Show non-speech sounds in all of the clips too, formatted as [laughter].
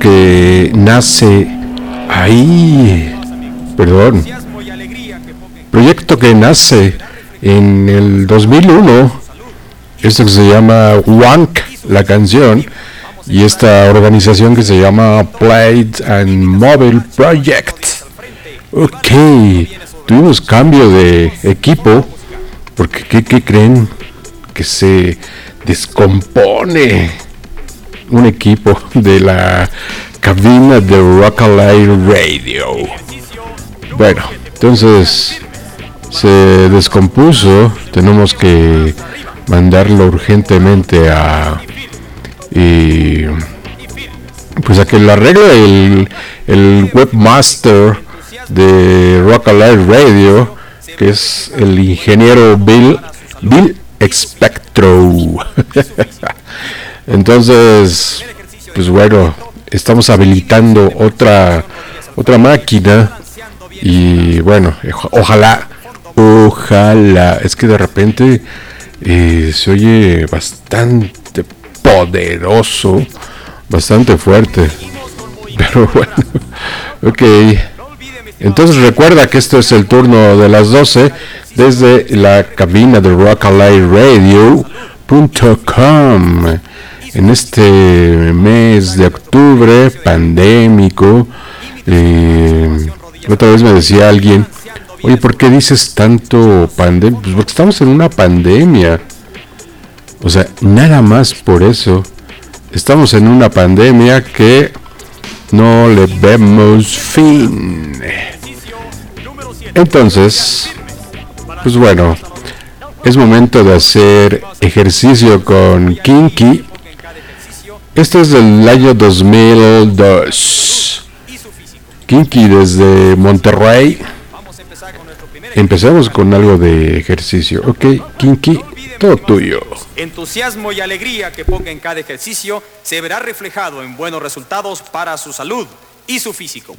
Que nace ahí, perdón, proyecto que nace en el 2001, esto que se llama Wank, la canción, y esta organización que se llama Plate and Mobile Project. Ok, tuvimos cambio de equipo, porque ¿qué, qué creen? Que se descompone un equipo de la cabina de Rock Radio. Bueno, entonces se descompuso, tenemos que mandarlo urgentemente a y pues a que lo arregle el, el webmaster de Rock Alive Radio, que es el ingeniero Bill, Bill Expectro. [laughs] Entonces, pues bueno, estamos habilitando otra otra máquina y bueno, ojalá, ojalá, es que de repente eh, se oye bastante poderoso, bastante fuerte. [laughs] Pero bueno, ok. Entonces recuerda que esto es el turno de las 12 desde la cabina de Rock Alive Radio en este mes de octubre pandémico. Eh, otra vez me decía alguien, oye, ¿por qué dices tanto pandemia? Pues porque estamos en una pandemia. O sea, nada más por eso. Estamos en una pandemia que no le vemos fin. Entonces, pues bueno, es momento de hacer ejercicio con Kinky. Este es del año 2002. Kinky desde Monterrey. Empezamos con algo de ejercicio. Ok, Kinky, todo tuyo. Entusiasmo y alegría que ponga en cada ejercicio se verá reflejado en buenos resultados para su salud y su físico.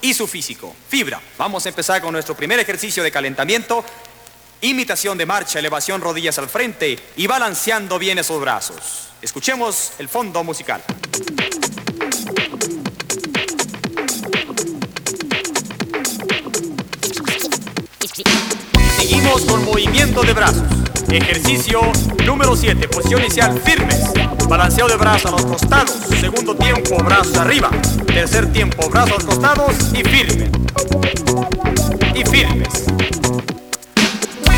Y su físico. Fibra. Vamos a empezar con nuestro primer ejercicio de calentamiento. Imitación de marcha, elevación rodillas al frente y balanceando bien esos brazos. Escuchemos el fondo musical. Seguimos con movimiento de brazos. Ejercicio número 7, posición inicial firmes. Balanceo de brazos a los costados. Segundo tiempo, brazos arriba. Tercer tiempo, brazos a los costados y firme. Y firmes.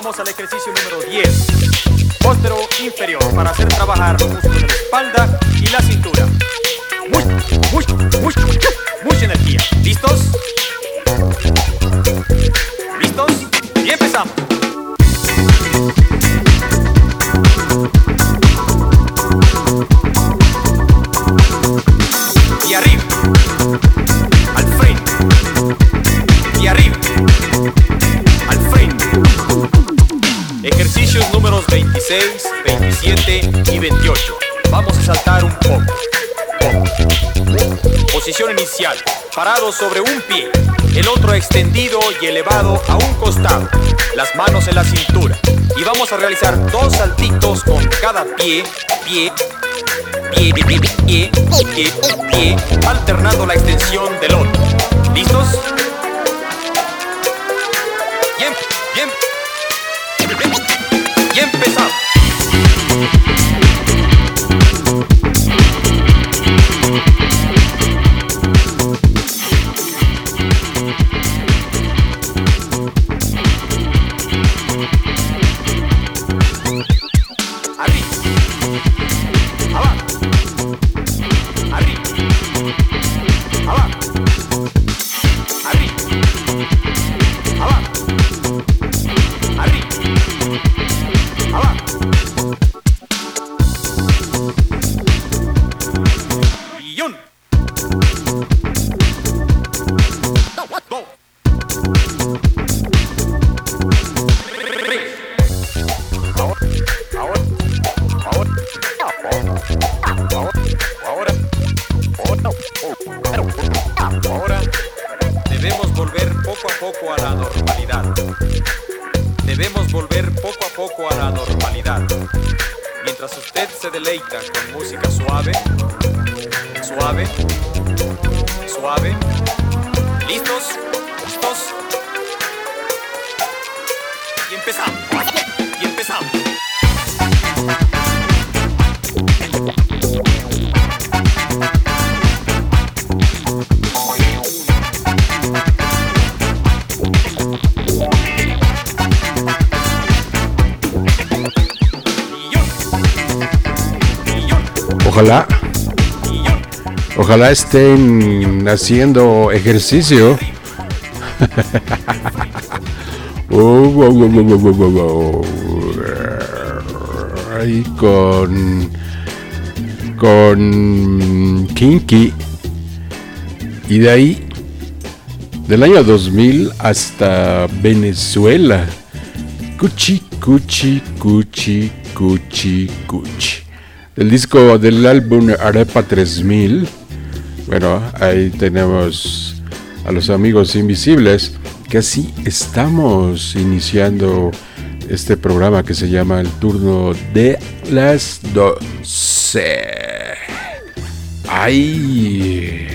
Empezamos. al ejercicio número 10. Póstero inferior para hacer trabajar Parado sobre un pie. El otro extendido y elevado a un costado. Las manos en la cintura. Y vamos a realizar dos saltitos con cada pie, pie, pie, pie, pie, pie, pie, alternando la extensión del otro. ¿Listos? Ojalá estén haciendo ejercicio. [laughs] Ahí con con Kinky y de ahí del año 2000 hasta Venezuela. Cuchi, cuchi, cuchi, cuchi, cuchi. El disco del álbum Arepa 3000. Bueno, ahí tenemos a los amigos invisibles que así estamos iniciando este programa que se llama El turno de las 12. ¡Ay!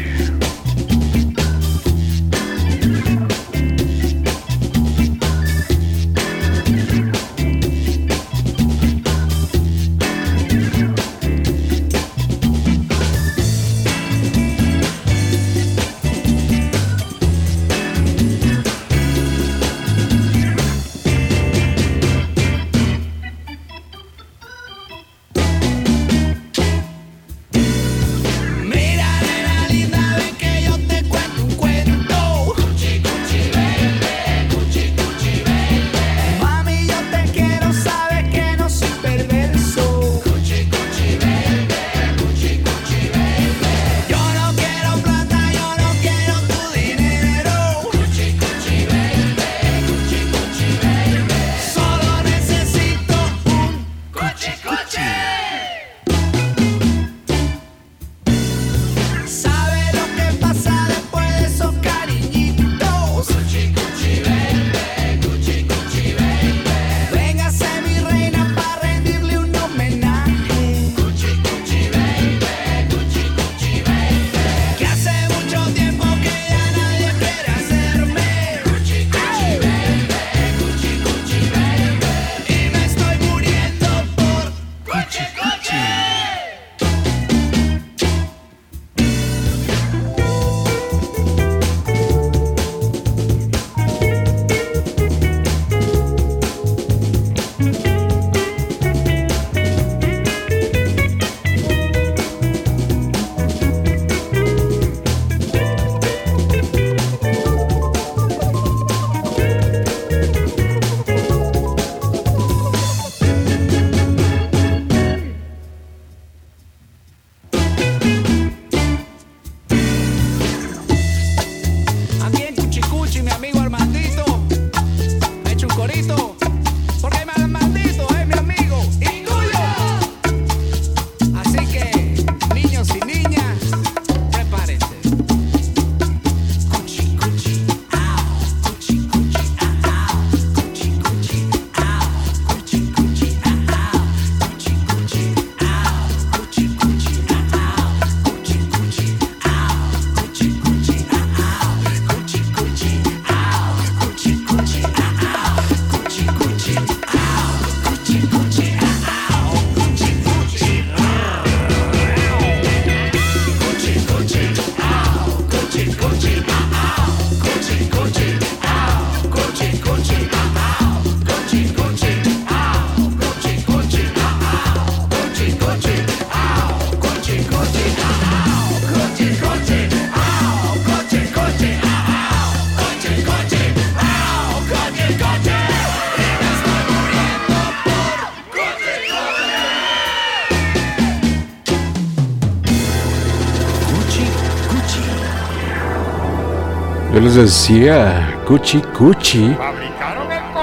Les decía Cuchi Cuchi.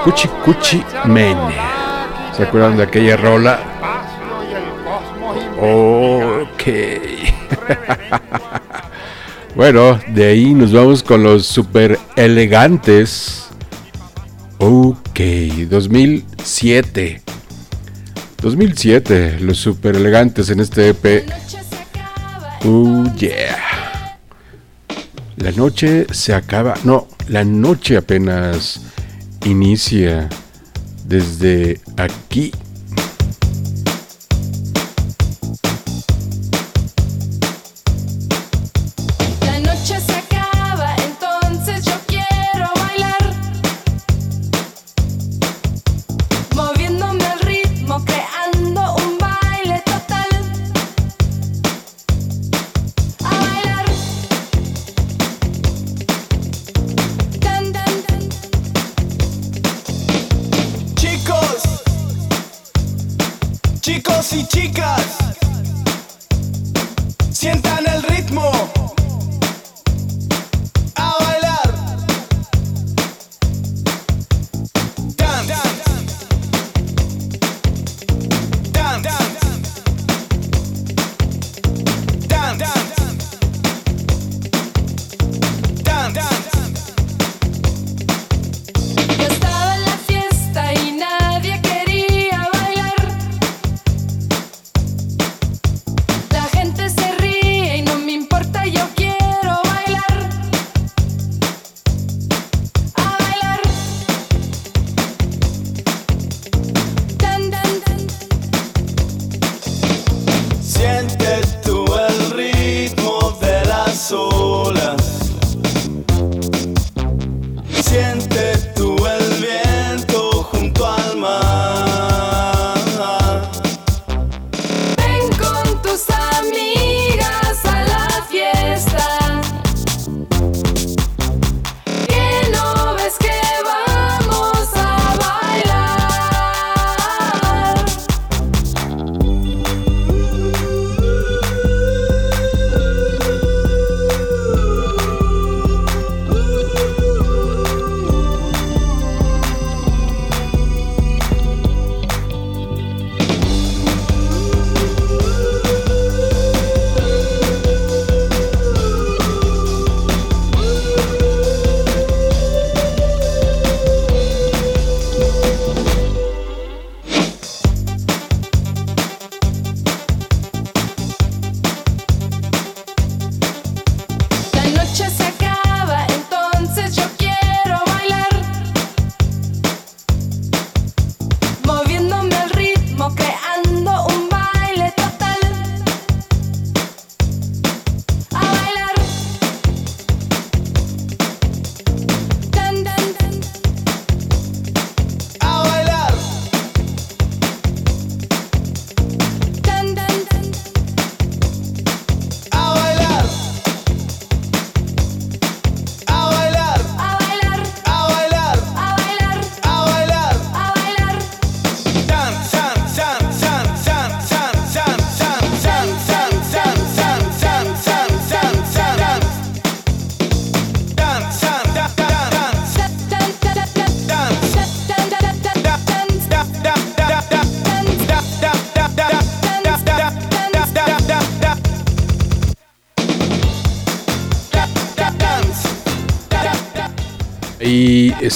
Cuchi Cuchi Men. ¿Se acuerdan de aquella rola? Ok. [laughs] bueno, de ahí nos vamos con los super elegantes. Ok, 2007. 2007, los super elegantes en este EP. Oh yeah. La noche se acaba, no, la noche apenas inicia desde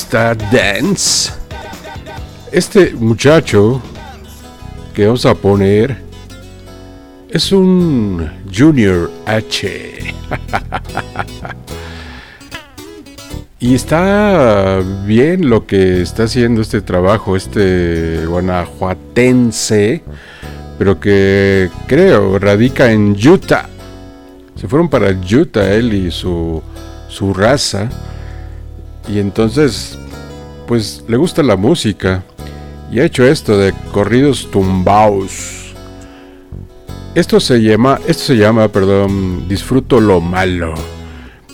Está Dance. Este muchacho que vamos a poner es un Junior H. [laughs] y está bien lo que está haciendo este trabajo, este guanajuatense, pero que creo radica en Utah. Se fueron para Utah él y su, su raza. Y entonces, pues le gusta la música. Y ha hecho esto de corridos tumbaos. Esto se llama, esto se llama, perdón, disfruto lo malo.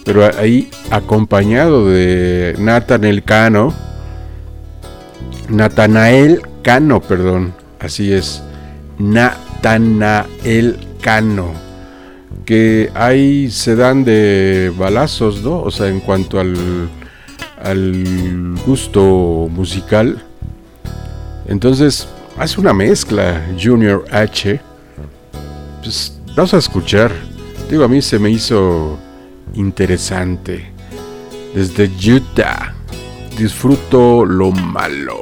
Pero ahí acompañado de Natanael Cano. Natanael Cano, perdón. Así es. Natanael Cano. Que ahí se dan de balazos, ¿no? O sea, en cuanto al, al gusto musical. Entonces, hace una mezcla Junior H pues vamos a escuchar. Digo, a mí se me hizo interesante. Desde Utah, disfruto lo malo.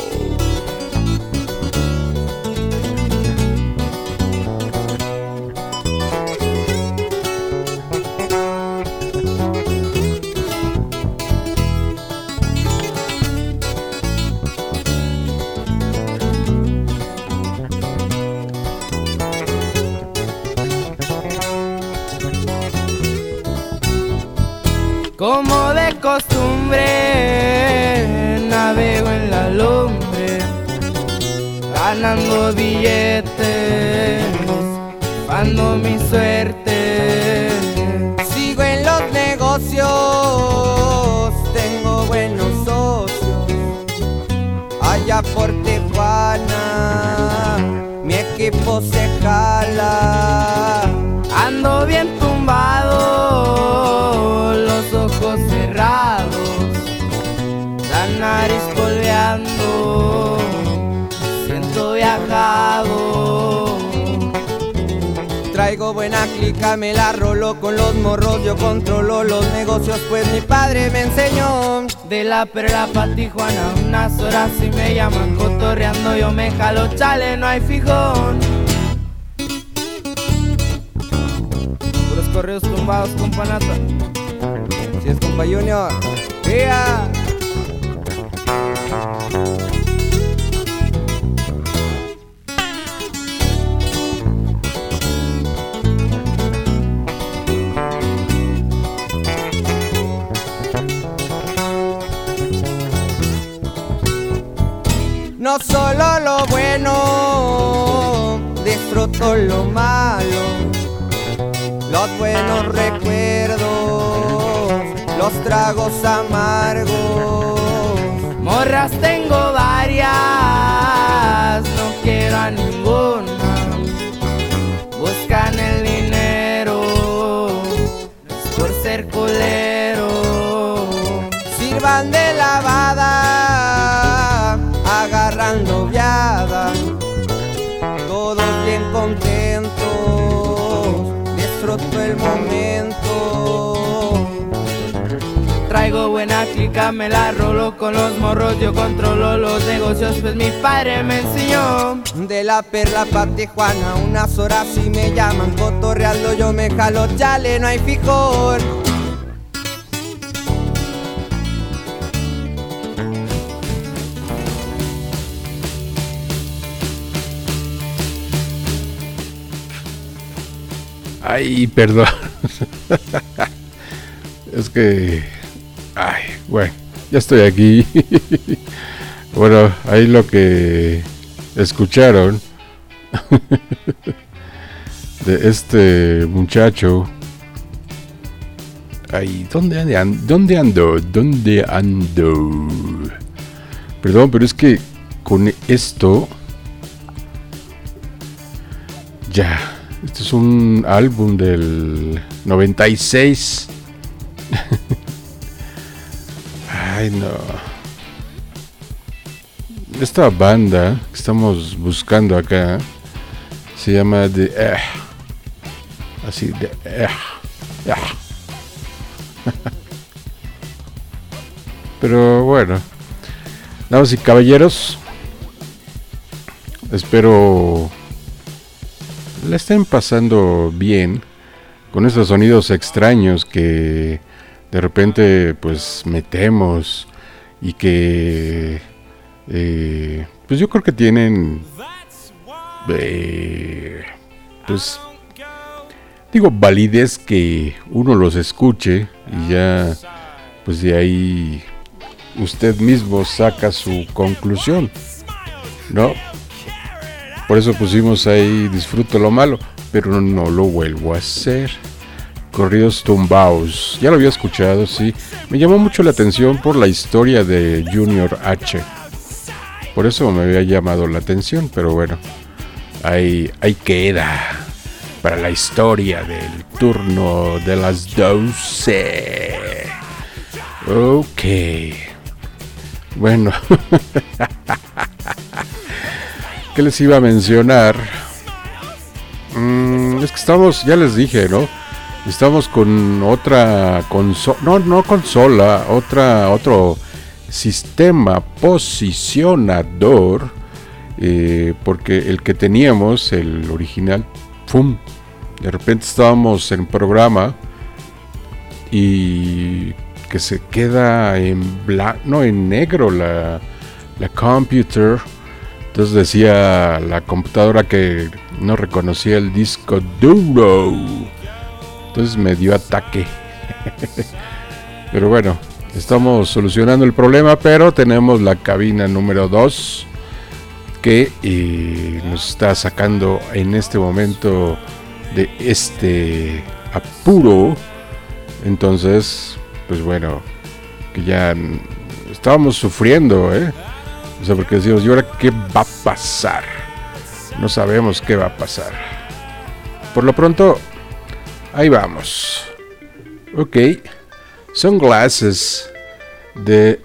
Buena clica, me la rolo con los morros, yo controlo los negocios, pues mi padre me enseñó. De la perla pa' Tijuana, unas horas y me llaman cotorreando, yo me jalo, chale, no hay fijón. Puros correos tumbados con panata. Si es compa Junior, yeah. Solo lo bueno, disfruto lo malo, los buenos recuerdos, los tragos amargos. Morras tengo varias, no quiero a ninguna, clica, me la rolo con los morros, yo controlo los negocios, pues mi padre me enseñó. De la perla pa' Tijuana, unas horas y me llaman cotorreando, yo me jalo, chale, no hay fijor. Ay, perdón. [laughs] es que... Ay, bueno, ya estoy aquí. [laughs] bueno, ahí lo que escucharon [laughs] de este muchacho. Ay, ¿dónde ando? ¿Dónde ando? ¿Dónde ando? Perdón, pero es que con esto... Ya este es un álbum del 96. [laughs] Ay, no. Esta banda que estamos buscando acá se llama The eh. Así, de eh. [laughs] Pero bueno, damas y caballeros, espero la estén pasando bien con estos sonidos extraños que de repente pues metemos y que eh, pues yo creo que tienen eh, pues digo validez que uno los escuche y ya pues de ahí usted mismo saca su conclusión no por eso pusimos ahí disfruto lo malo pero no lo vuelvo a hacer corridos tumbaos ya lo había escuchado sí me llamó mucho la atención por la historia de Junior H por eso me había llamado la atención pero bueno ahí, queda para la historia del turno de las 12. Ok. Bueno. [laughs] ¿Qué les iba a mencionar? Mm, es que estamos, ya les dije, ¿no? Estamos con otra consola, no, no consola, otra, otro sistema posicionador, eh, porque el que teníamos, el original, ¡pum! De repente estábamos en programa y que se queda en blanco, no, en negro la, la computer. Entonces decía la computadora que no reconocía el disco duro. Entonces me dio ataque. [laughs] pero bueno, estamos solucionando el problema, pero tenemos la cabina número 2 que eh, nos está sacando en este momento de este apuro. Entonces, pues bueno, que ya estábamos sufriendo, ¿eh? O sea, porque decimos, ¿y ahora qué va a pasar? No sabemos qué va a pasar. Por lo pronto, ahí vamos. Ok. Sunglasses de...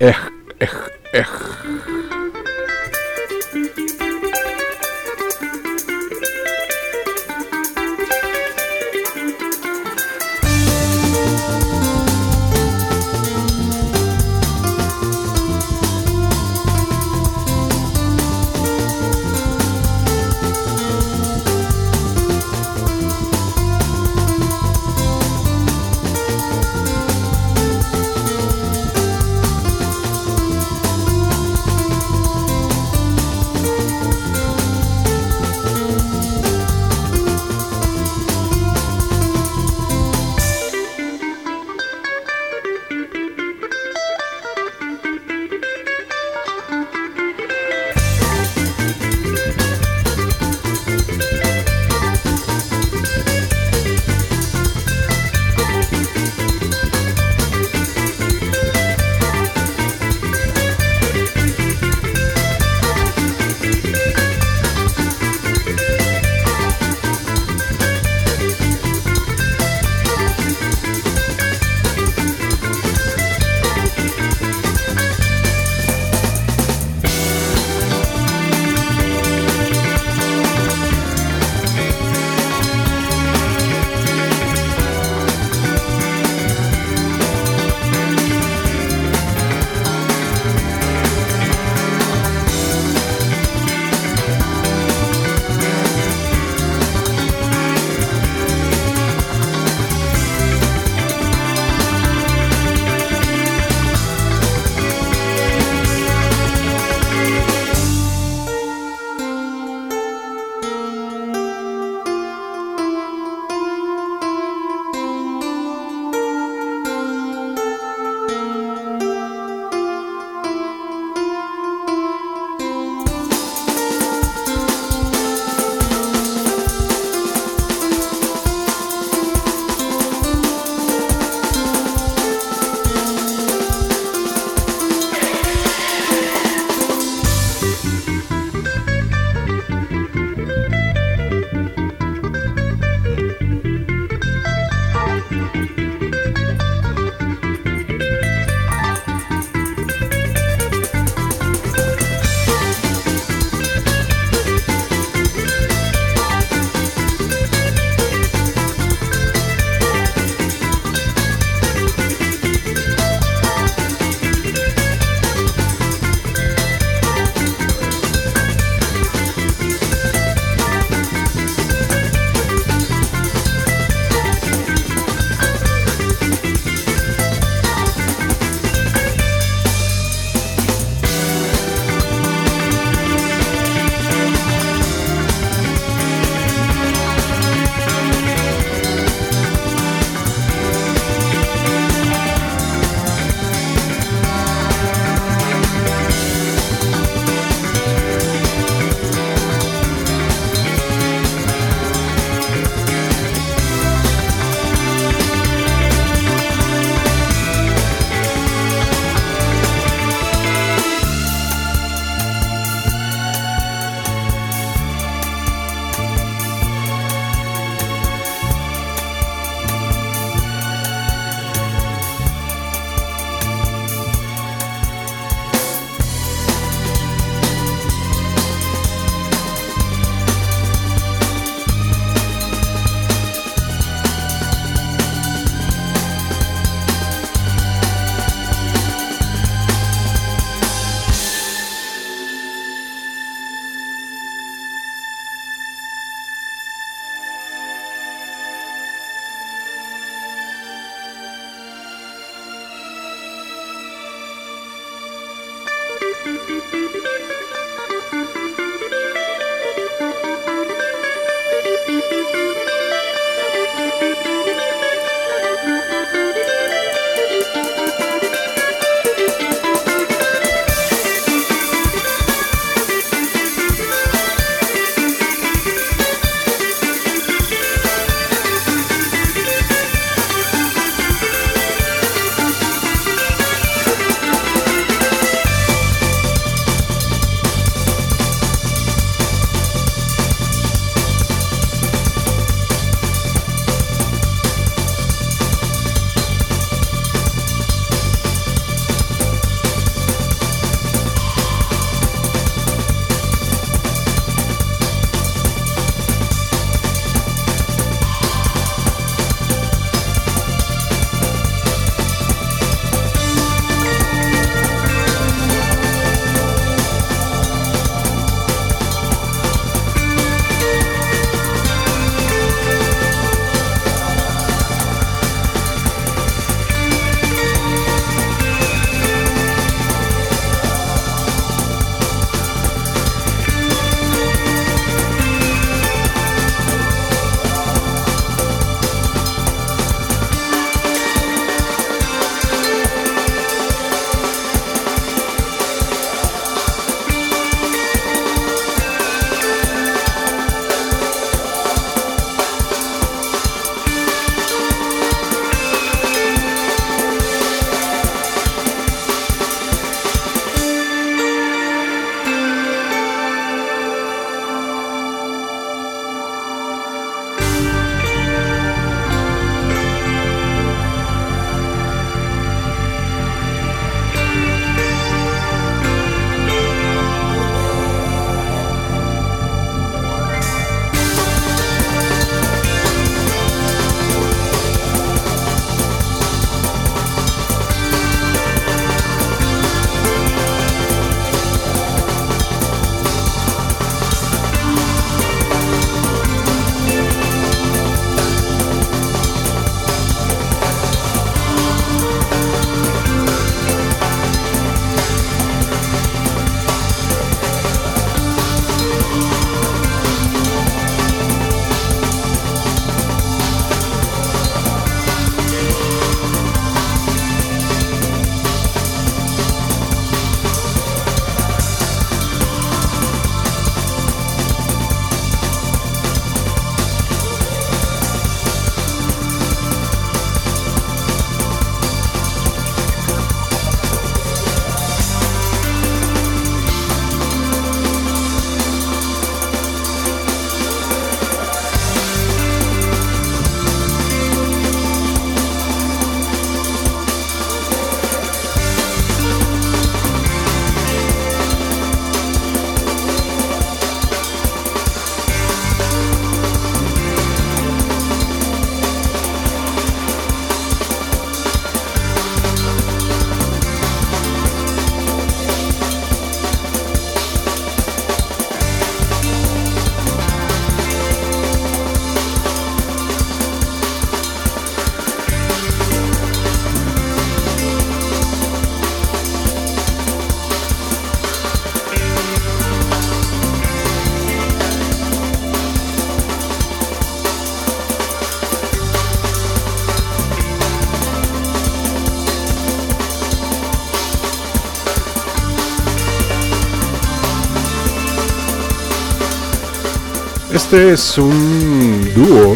Este es un dúo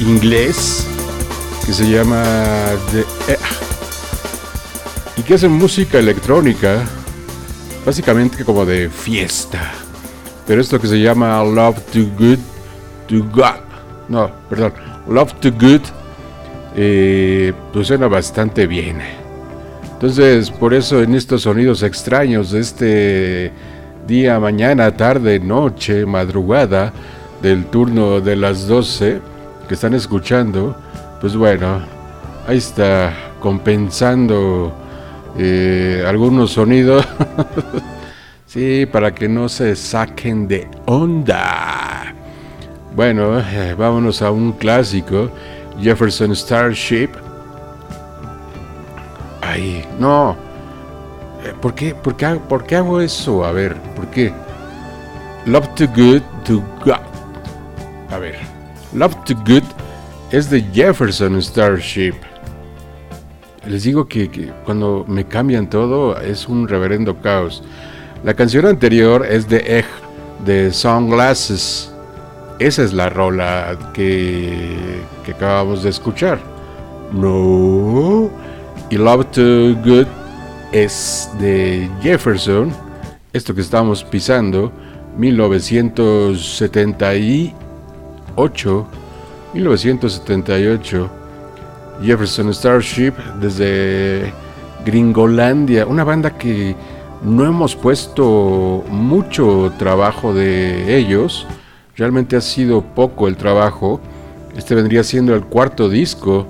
inglés que se llama The y que hace música electrónica, básicamente como de fiesta. Pero esto que se llama Love to Good to God, no, perdón, Love to Good, eh, pues suena bastante bien. Entonces, por eso en estos sonidos extraños de este día, mañana, tarde, noche, madrugada, del turno de las 12 que están escuchando, pues bueno, ahí está compensando eh, algunos sonidos. [laughs] sí, para que no se saquen de onda. Bueno, eh, vámonos a un clásico, Jefferson Starship. Ahí, no. Eh, ¿Por qué, por, qué, ¿Por qué hago eso? A ver, ¿por qué? Love to Good to God. A ver, Love to Good es de Jefferson Starship. Les digo que, cuando me cambian todo es un reverendo caos. La canción anterior es de Egg, de Sunglasses. Esa es la rola que, que acabamos de escuchar. No. Y Love to Good es de Jefferson. Esto que estamos pisando. 1978. 1978. Jefferson Starship desde Gringolandia. Una banda que no hemos puesto mucho trabajo de ellos. Realmente ha sido poco el trabajo. Este vendría siendo el cuarto disco.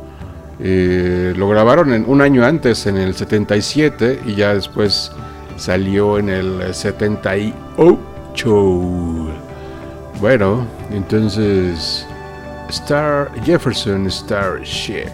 Eh, lo grabaron en, un año antes, en el 77, y ya después salió en el 78. Bueno, entonces Star Jefferson Starship.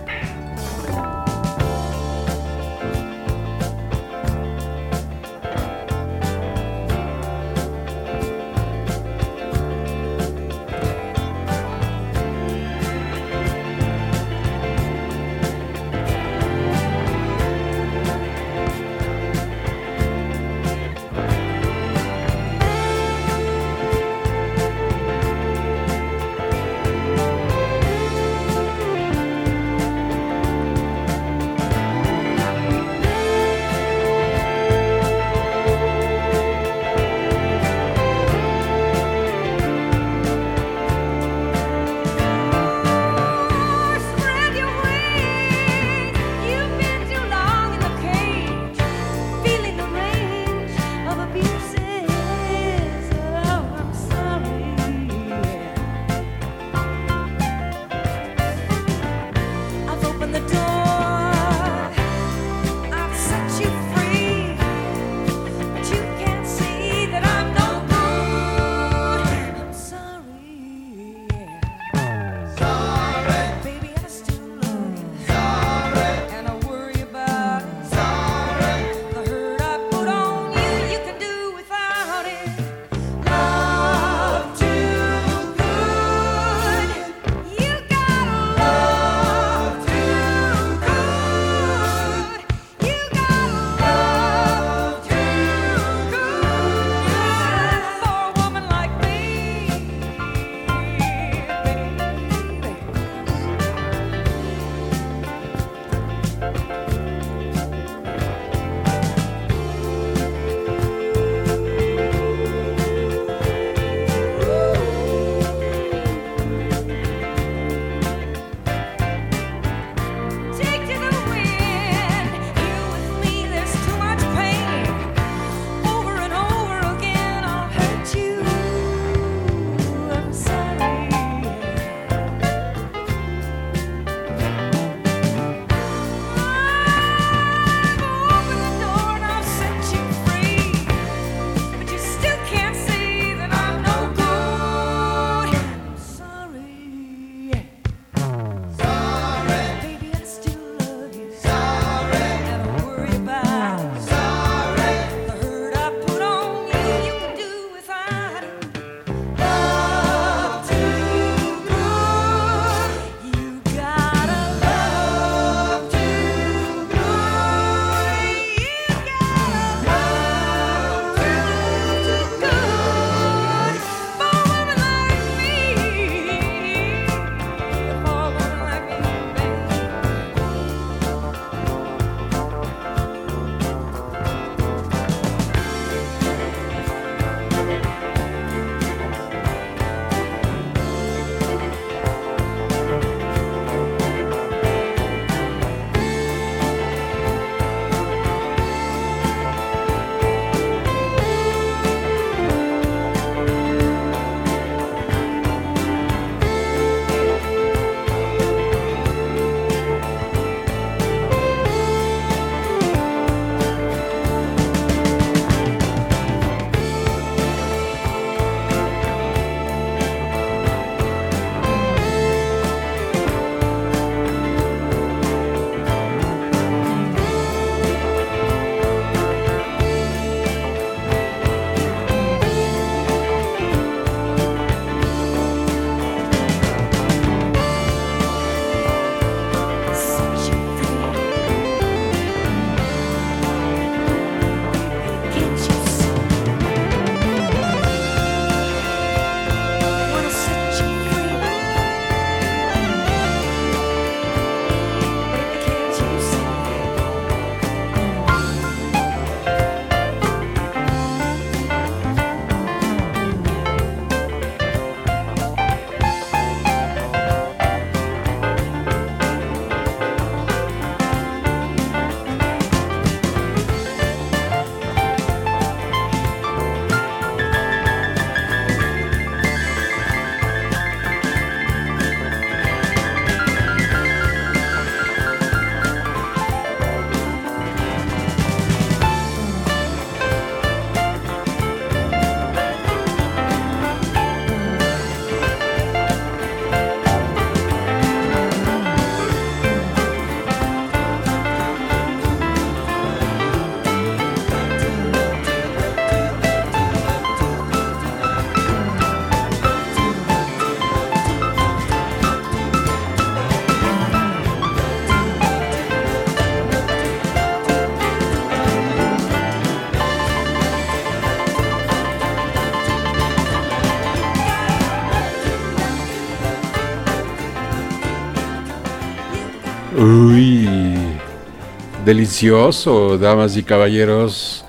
Delicioso, damas y caballeros.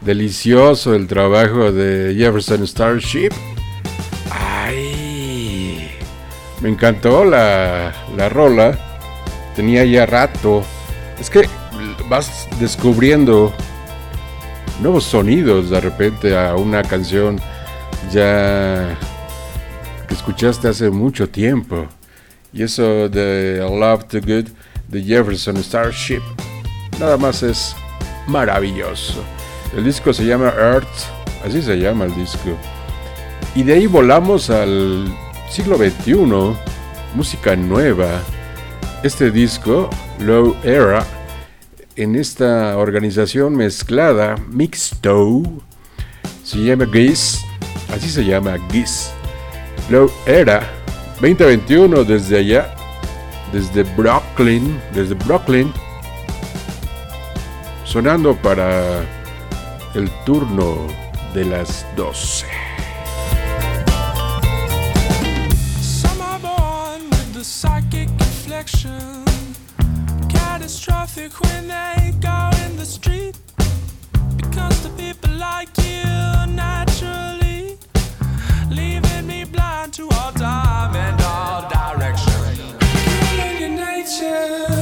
Delicioso el trabajo de Jefferson Starship. Ay, me encantó la, la rola. Tenía ya rato. Es que vas descubriendo nuevos sonidos de repente a una canción ya que escuchaste hace mucho tiempo. Y eso de Love to Good de Jefferson Starship, nada más es maravilloso. El disco se llama Earth, así se llama el disco. Y de ahí volamos al siglo XXI, música nueva. Este disco, Low Era, en esta organización mezclada, Mixto, se llama GIS, así se llama GIS. Low Era 2021 desde allá, desde Brooklyn, desde Brooklyn, sonando para el turno de las 12. catastrophic when they go in the street because the people like you naturally leaving me blind to all time and all direction killing your nature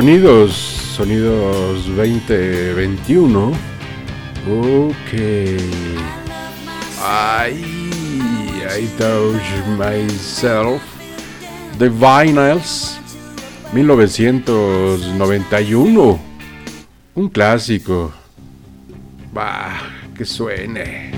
Sonidos, sonidos 2021. Ok. Ay. I Touch Myself, The Vinyls, 1991, un clásico. Bah, que suene.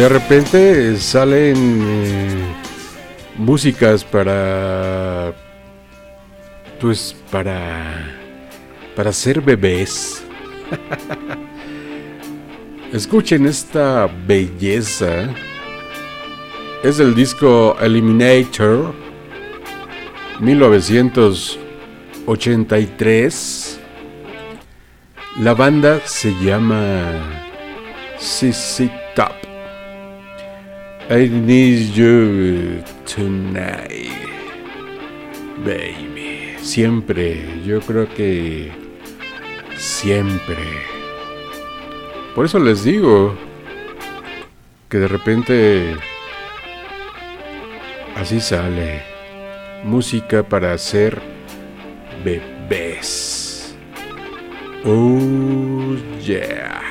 De repente salen eh, músicas para pues para para ser bebés. [laughs] Escuchen esta belleza. Es el disco Eliminator 1983 la banda se llama Top I need you tonight, baby. Siempre, yo creo que siempre. Por eso les digo que de repente así sale música para hacer bebés. Oh yeah.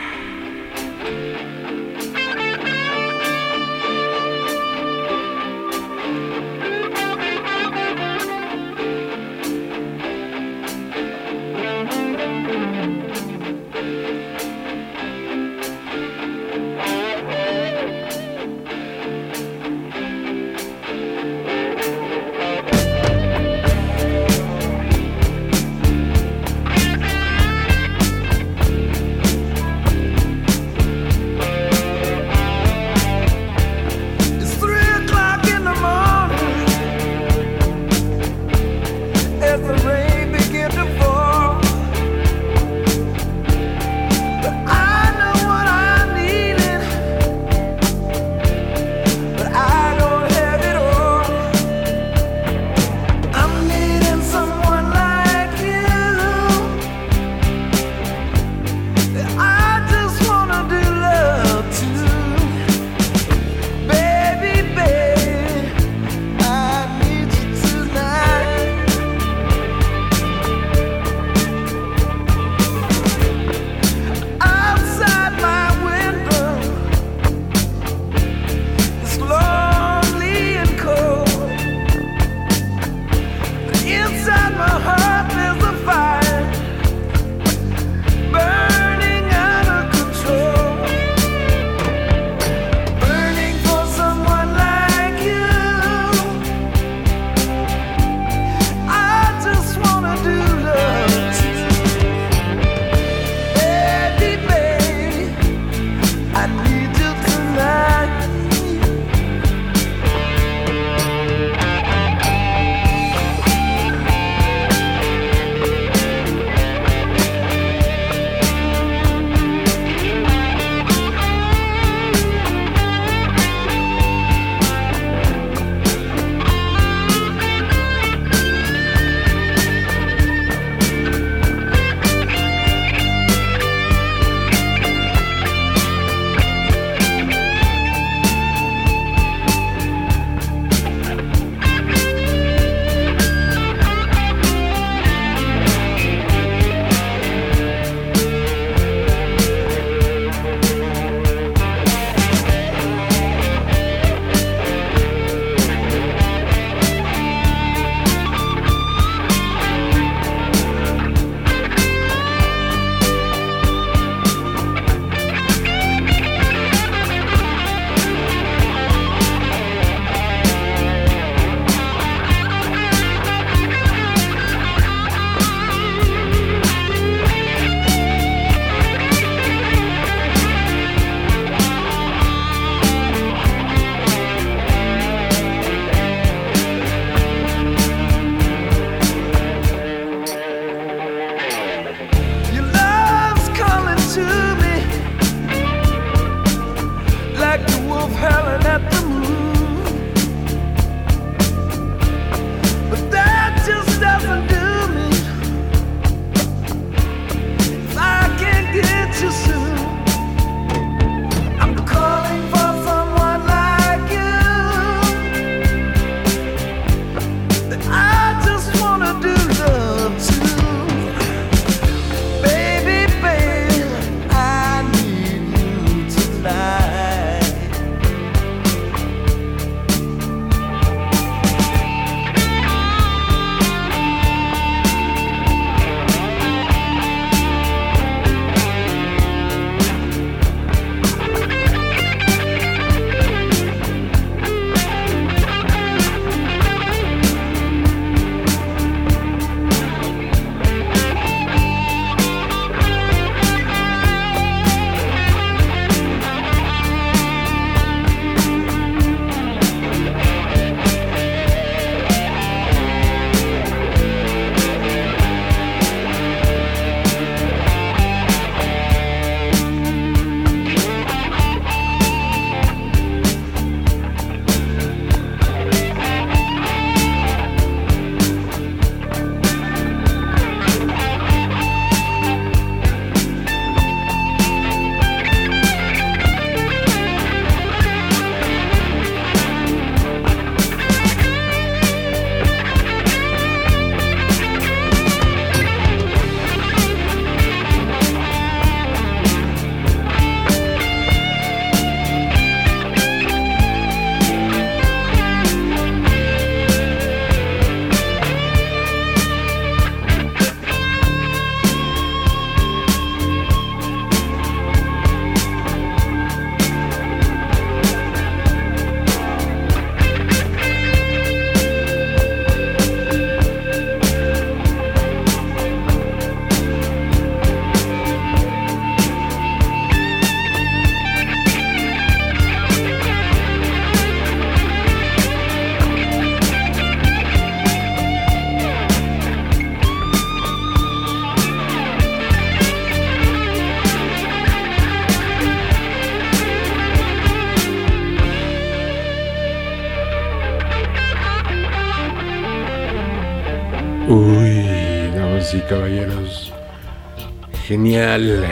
Genial.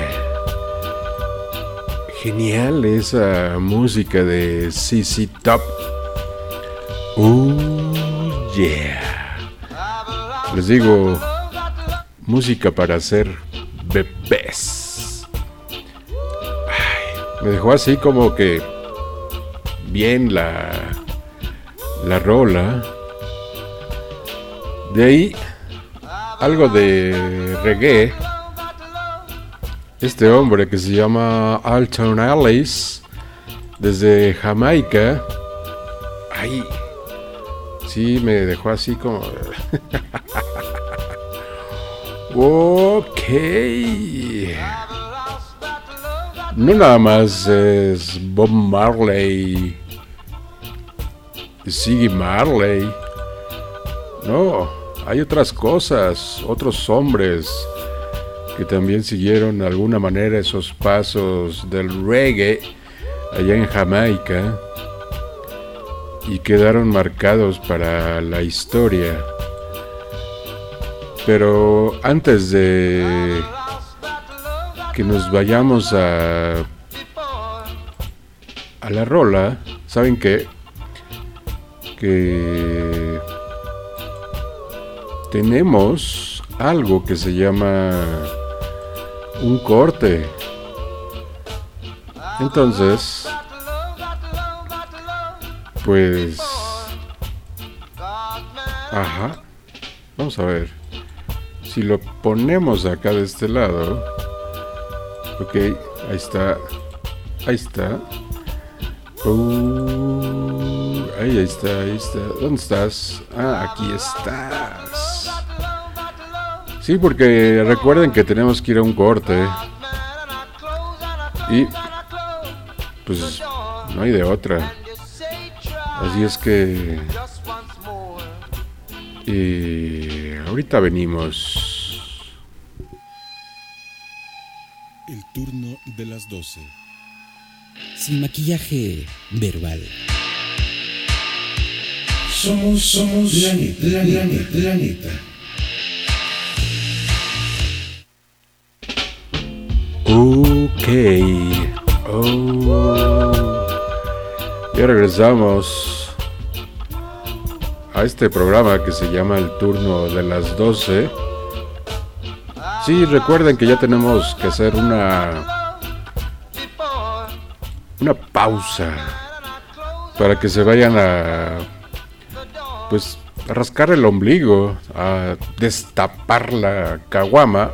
Genial esa música de CC Top. Oh, yeah. Les digo, música para hacer bebés. me dejó así como que bien la, la rola. De ahí algo de reggae este hombre que se llama Alton Ellis, desde Jamaica, ahí, sí me dejó así como... [laughs] ok. No nada más es Bob Marley Siggy Marley. No, hay otras cosas, otros hombres que también siguieron de alguna manera esos pasos del reggae allá en Jamaica y quedaron marcados para la historia. Pero antes de que nos vayamos a a la rola, ¿saben qué? Que tenemos algo que se llama un corte. Entonces, pues... Ajá. Vamos a ver. Si lo ponemos acá de este lado. Ok, ahí está. Ahí está. Uh, ahí, está, ahí está. ¿Dónde estás? Ah, aquí estás. Sí, porque recuerden que tenemos que ir a un corte. Y pues no hay de otra. Así es que... Y ahorita venimos. El turno de las 12. Sin maquillaje verbal. Somos, somos la neta, la neta, la neta. Ok. Oh. Ya regresamos a este programa que se llama El Turno de las 12. Sí, recuerden que ya tenemos que hacer una una pausa para que se vayan a pues a rascar el ombligo, a destapar la caguama.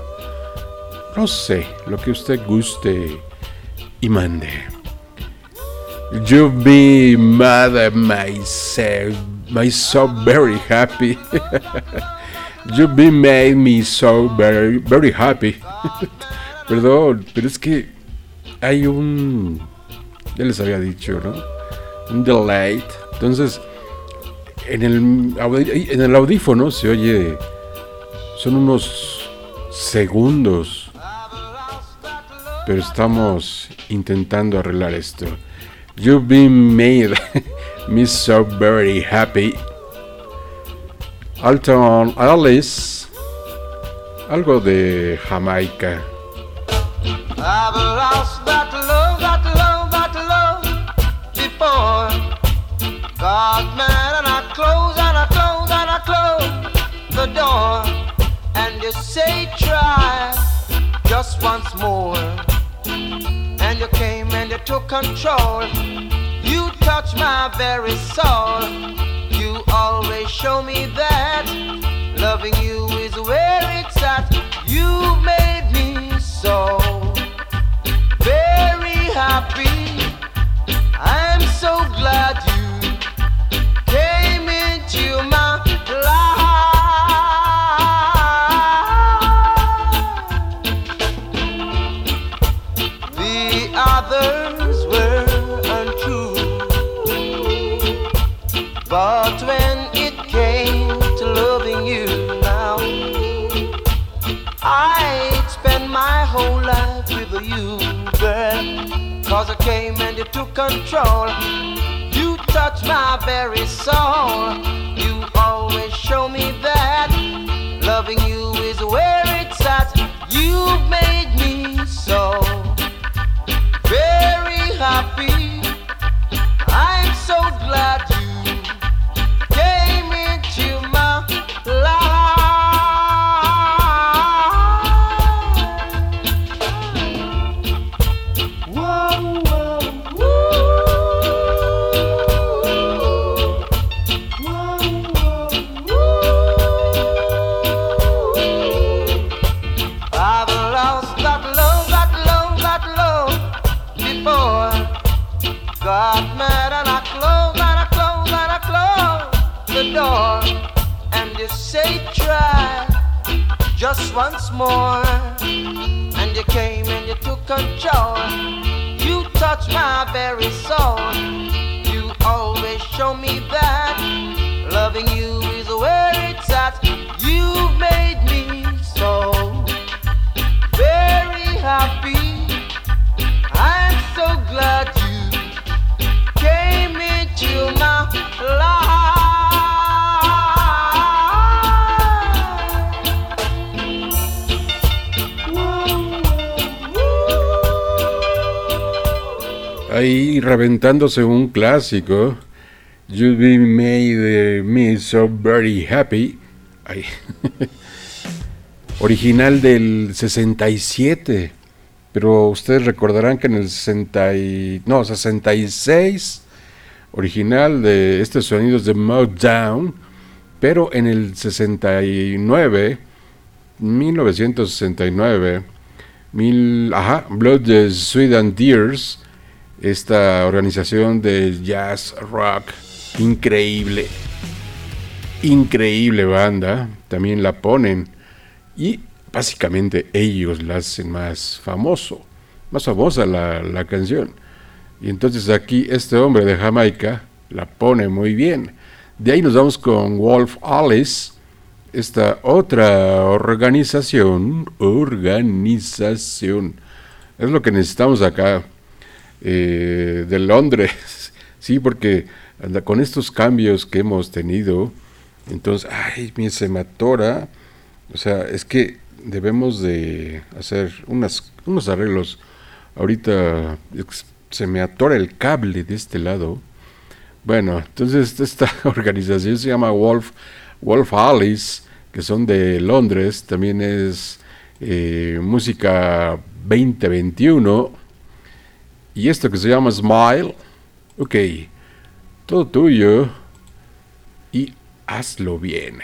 No sé, lo que usted guste y mande. You be mad at myself, my so very happy. [laughs] you be made me so very, very happy. [laughs] Perdón, pero es que hay un, ya les había dicho, ¿no? Un delay. Entonces, en el, en el audífono se oye, son unos segundos, pero estamos intentando arreglar esto. You've been made me so very happy. Alton Alice, algo de Jamaica. I've lost that love, that love, that love before. And I close and I close and I close the door. And you say try just once more. You came and you took control. You touched my very soul. You always show me that loving you is where it's at. You made me so very happy. I'm so glad you, girl. Cause I came and you took control. You touched my very soul. You always show me that loving you is where it's at. You've made me so very happy. I'm so glad just once more. And you came and you took control. You touched my very soul. You always show me that loving you is where it's at. You've made me reventándose un clásico. You be made me so very happy. Ay. [laughs] Original del 67. Pero ustedes recordarán que en el 60 y, no, 66 original de estos sonidos de Motown, pero en el 69, 1969, mil, ajá, Blood the Sweet and Tears, esta organización de jazz rock increíble, increíble banda, también la ponen y básicamente ellos la hacen más famoso, más famosa la, la canción. Y entonces aquí este hombre de Jamaica la pone muy bien. De ahí nos vamos con Wolf Alice, esta otra organización, organización. Es lo que necesitamos acá eh, de Londres, [laughs] sí, porque con estos cambios que hemos tenido, entonces, ay, mi se me atora, o sea, es que debemos de hacer unas, unos arreglos. Ahorita se me atora el cable de este lado. Bueno, entonces [laughs] esta organización se llama Wolf, Wolf Alice, que son de Londres, también es eh, música 2021 y esto que se llama Smile, ok, todo tuyo y hazlo bien.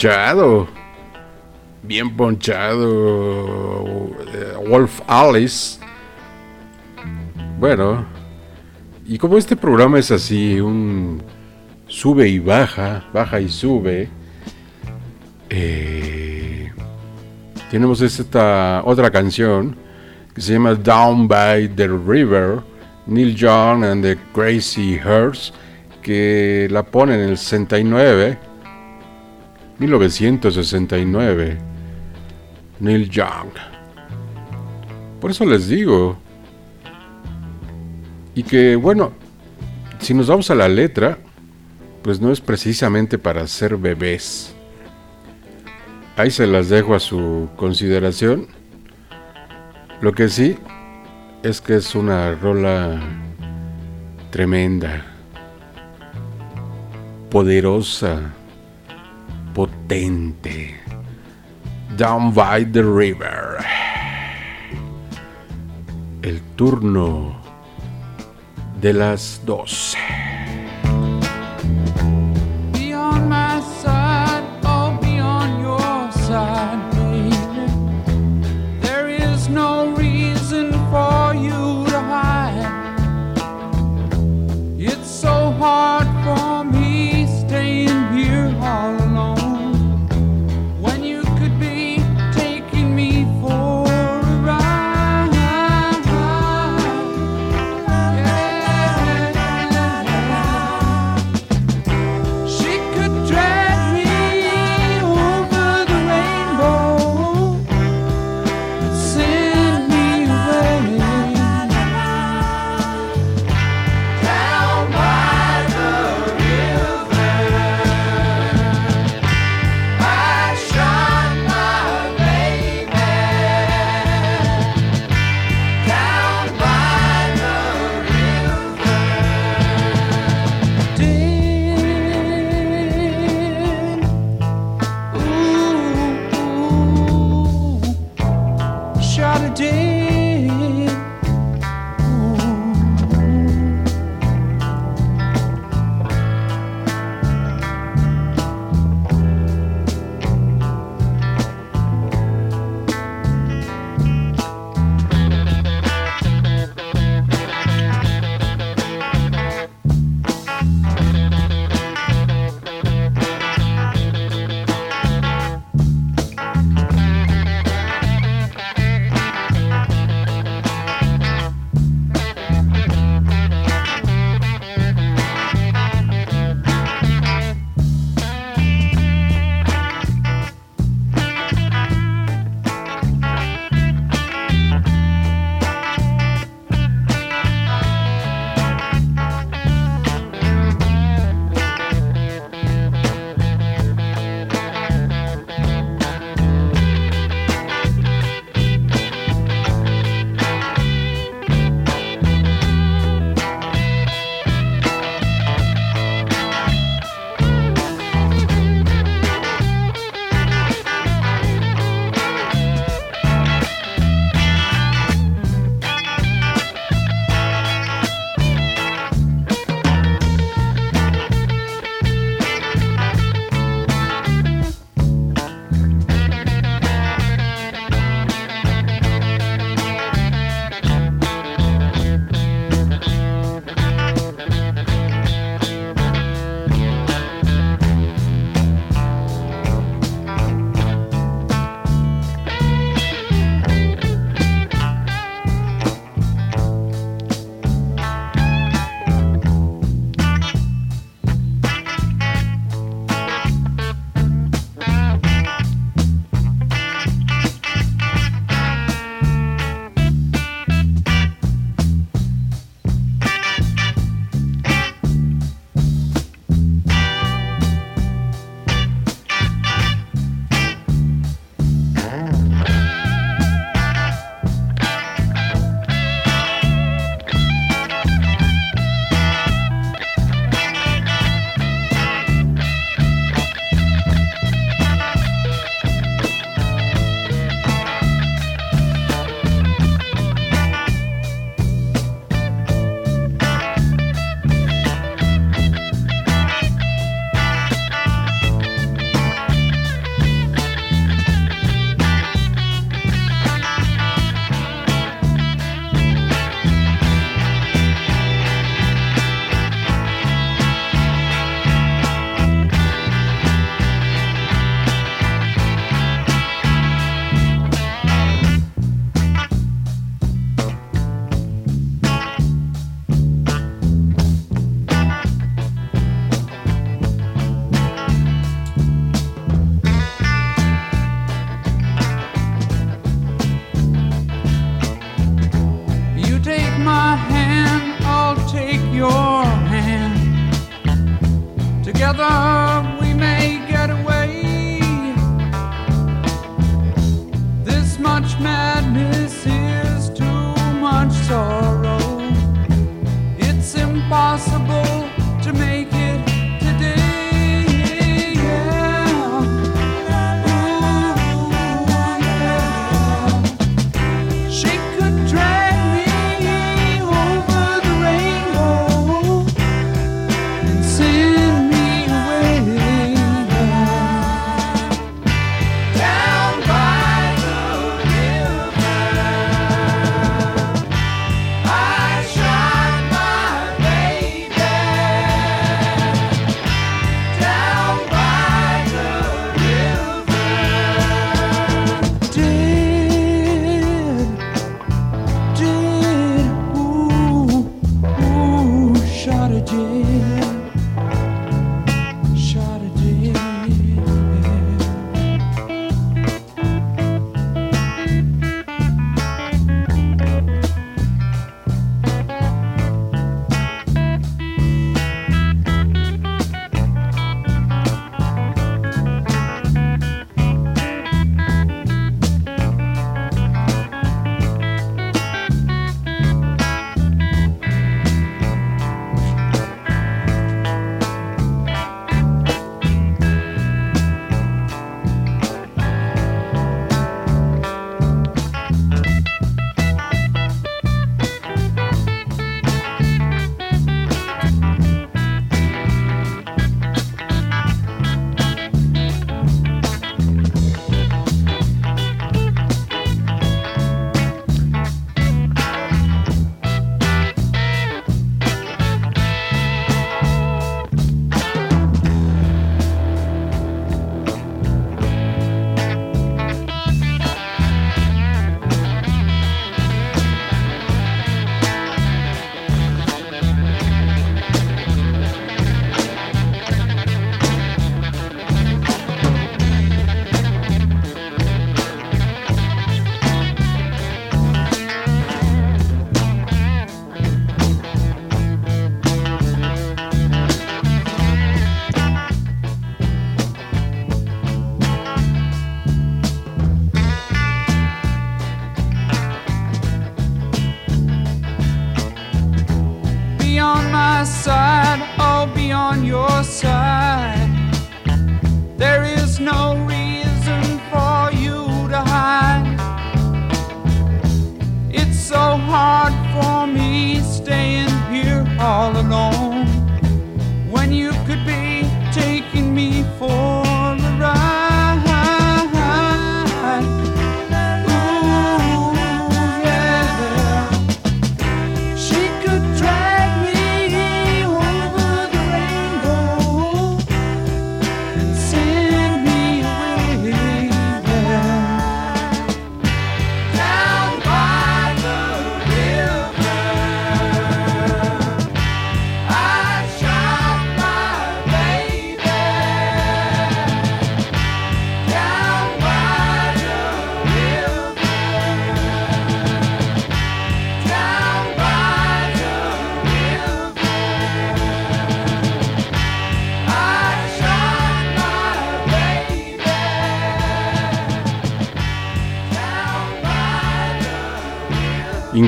Ponchado. Bien ponchado. Eh, Wolf Alice. Bueno. Y como este programa es así, un sube y baja, baja y sube. Eh, tenemos esta otra canción que se llama Down by the River, Neil Young and the Crazy Hearts, que la pone en el 69, 1969, Neil Young. Por eso les digo, y que bueno, si nos vamos a la letra, pues no es precisamente para ser bebés. Ahí se las dejo a su consideración. Lo que sí es que es una rola tremenda, poderosa, potente. Down by the river. El turno de las dos. A day.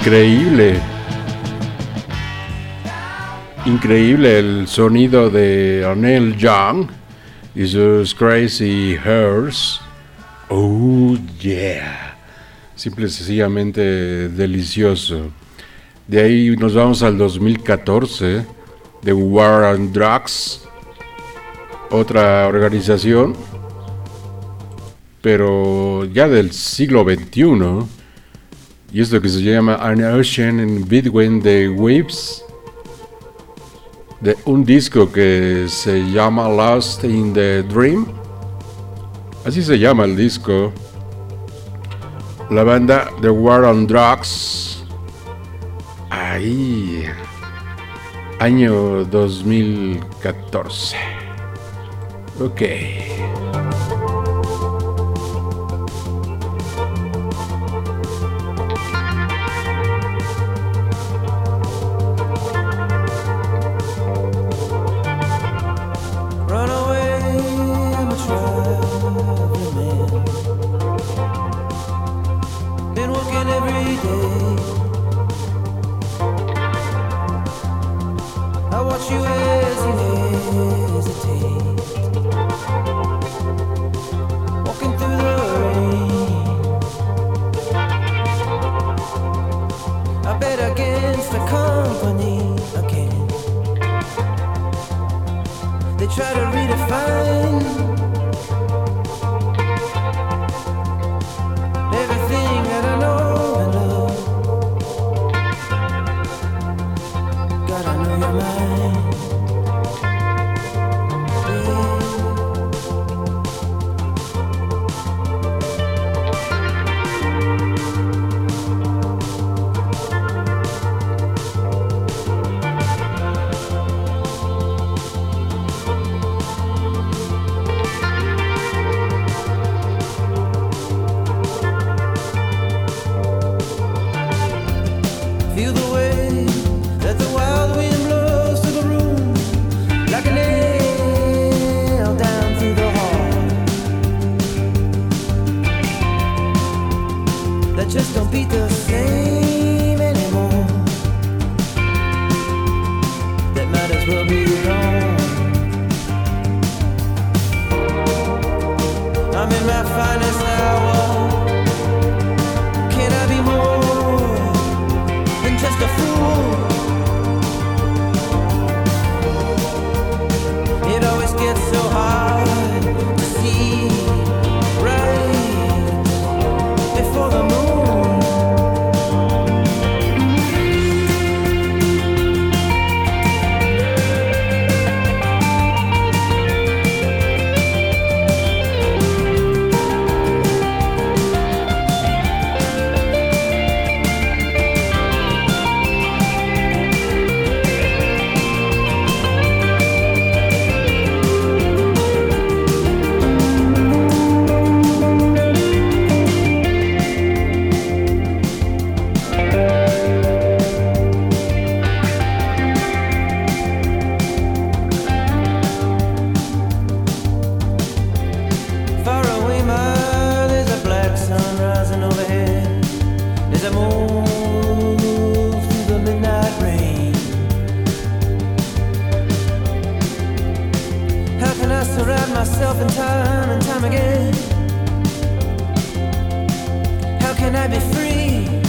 Increíble. Increíble el sonido de O'Neill Young y sus Crazy Hairs. Oh, yeah. Simple y sencillamente delicioso. De ahí nos vamos al 2014 de War on Drugs, otra organización, pero ya del siglo XXI. Y esto que se llama An Ocean in Between the Waves, de un disco que se llama Lost in the Dream. Así se llama el disco. La banda The War on Drugs. Ahí. Año 2014. Ok. myself in time and time again. How can I be free?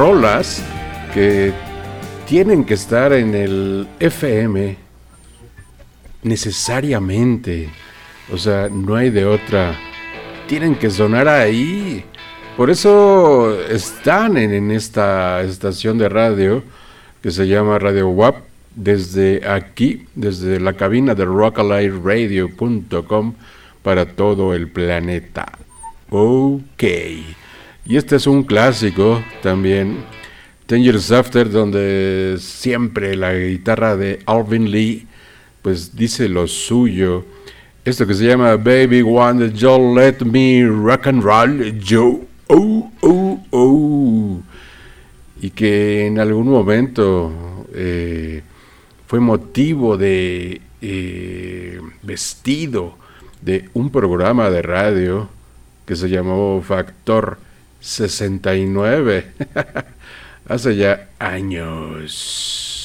Rolas que tienen que estar en el FM necesariamente. O sea, no hay de otra. Tienen que sonar ahí. Por eso están en, esta estación de radio que se llama Radio WAP desde aquí, desde la cabina de rockalightradio.com para todo el planeta. Ok. Y este es un clásico también, Ten Years After, donde siempre la guitarra de Alvin Lee pues dice lo suyo. Esto que se llama Baby One You Let Me Rock and Roll Joe. Oh, oh, oh. Y que en algún momento eh, fue motivo de eh, vestido de un programa de radio que se llamó Factor 69, [laughs] hace ya años.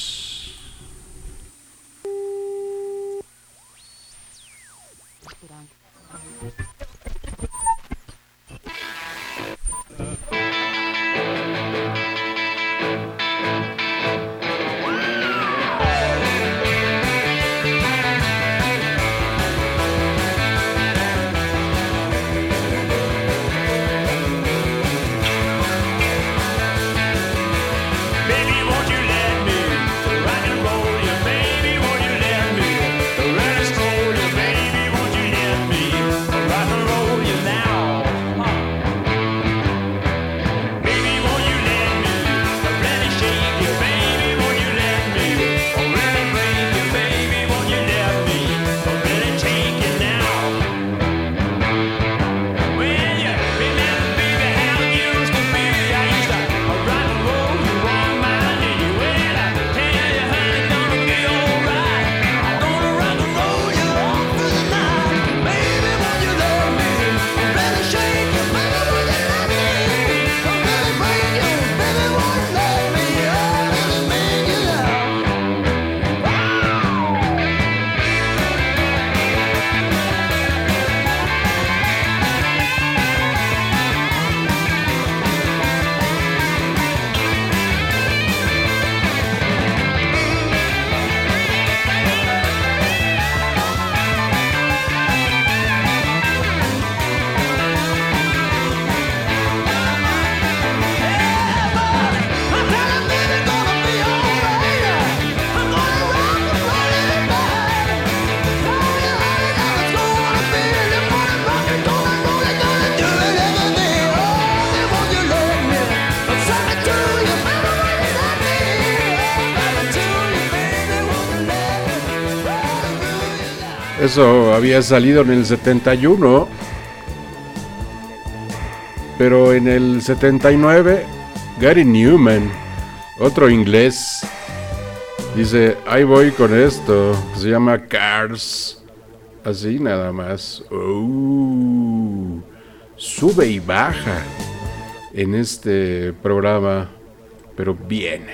Eso había salido en el 71. Pero en el 79, Gary Newman, otro inglés, dice, ahí voy con esto, se llama Cars. Así nada más. Uh, sube y baja en este programa, pero bien.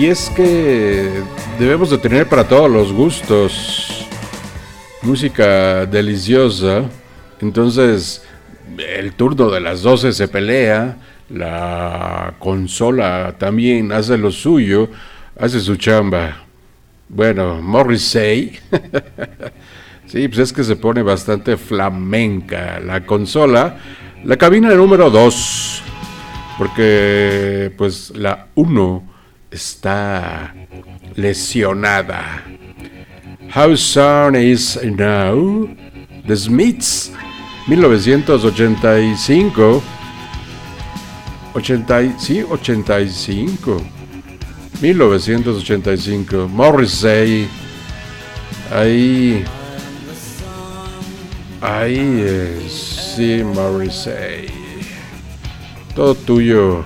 Y es que debemos de tener para todos los gustos música deliciosa. Entonces, el turno de las 12 se pelea, la consola también hace lo suyo, hace su chamba. Bueno, Morrissey. [laughs] sí, pues es que se pone bastante flamenca la consola. La cabina número 2. Porque pues la 1 está lesionada. How Soon Is Now? The Smiths, 1985. 80, sí, 85. 1985. Morrissey. Ahí. Ahí es. Sí, Morrissey. Todo tuyo.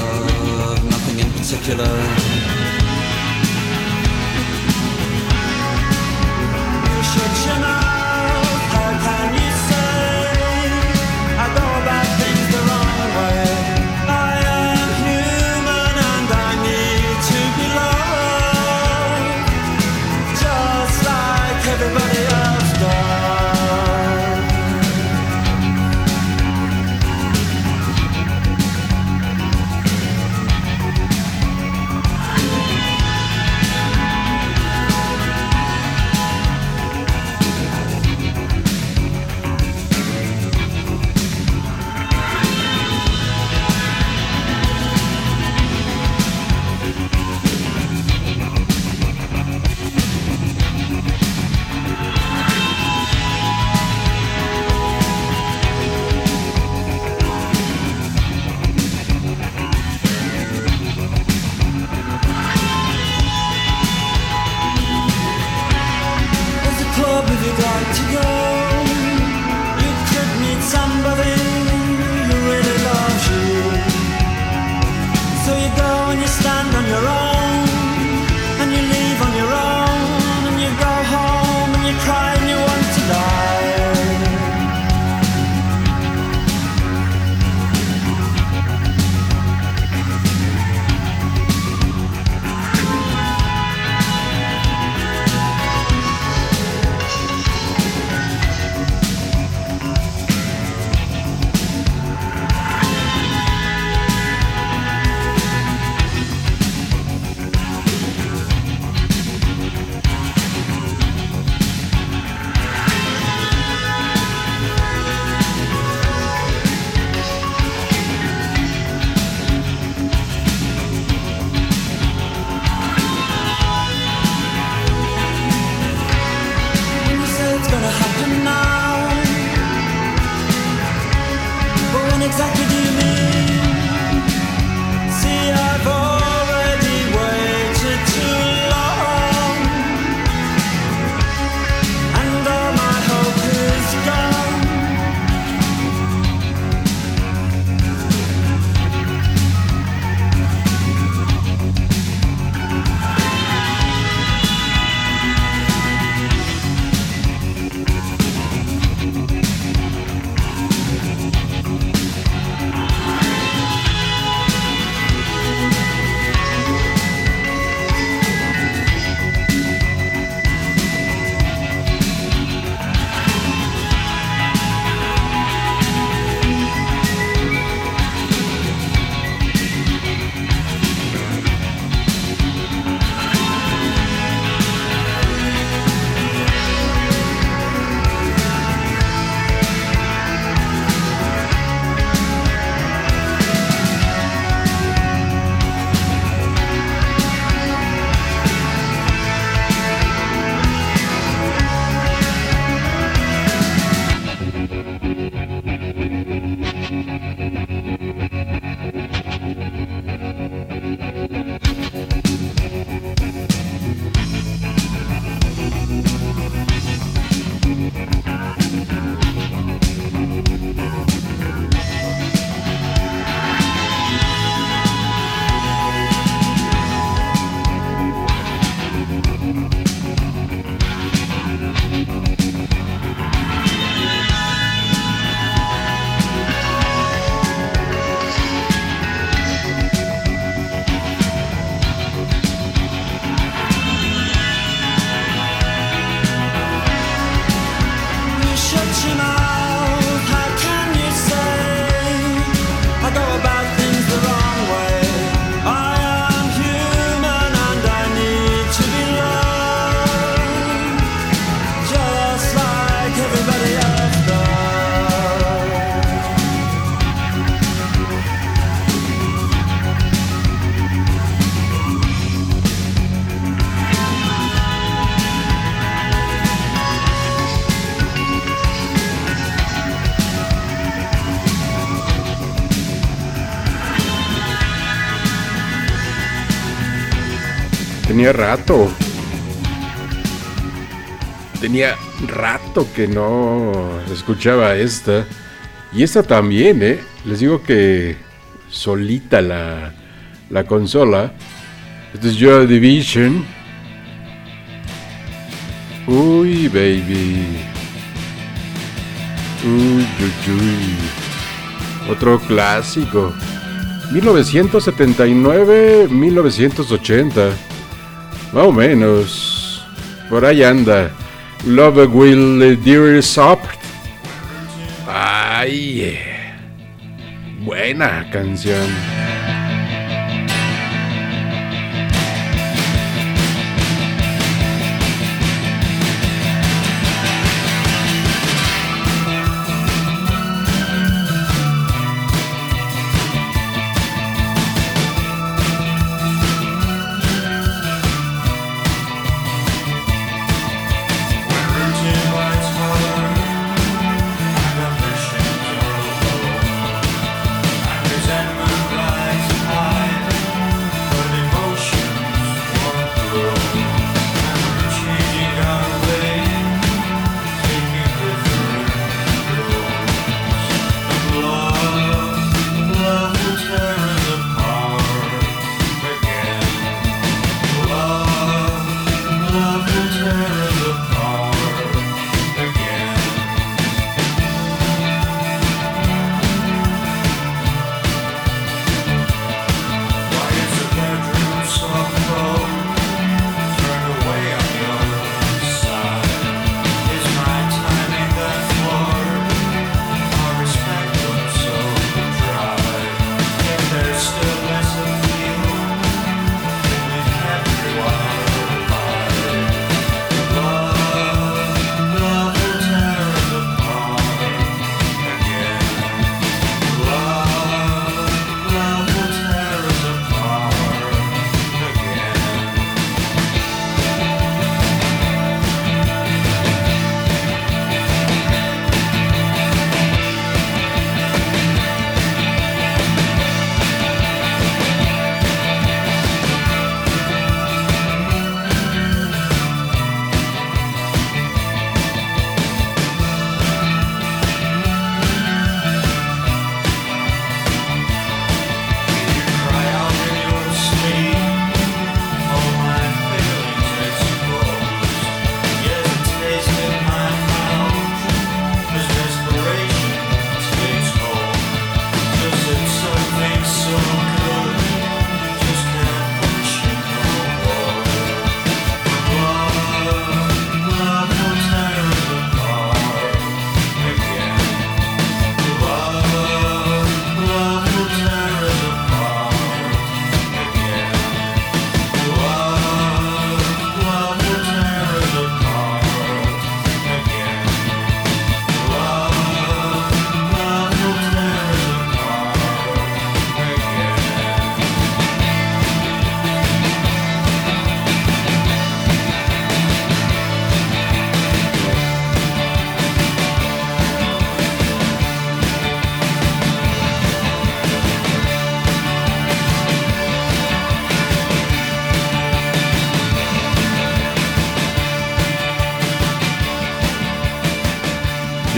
Oh, particular. Tenía rato. Tenía rato que no escuchaba esta. Y esta también, ¿eh? Les digo que solita la, la consola. Este es Joy Division. Uy, baby. Uy, uy, uy. Otro clásico. 1979-1980. Más o menos. Por ahí anda. Love Will Dear Up. Ay. Buena canción.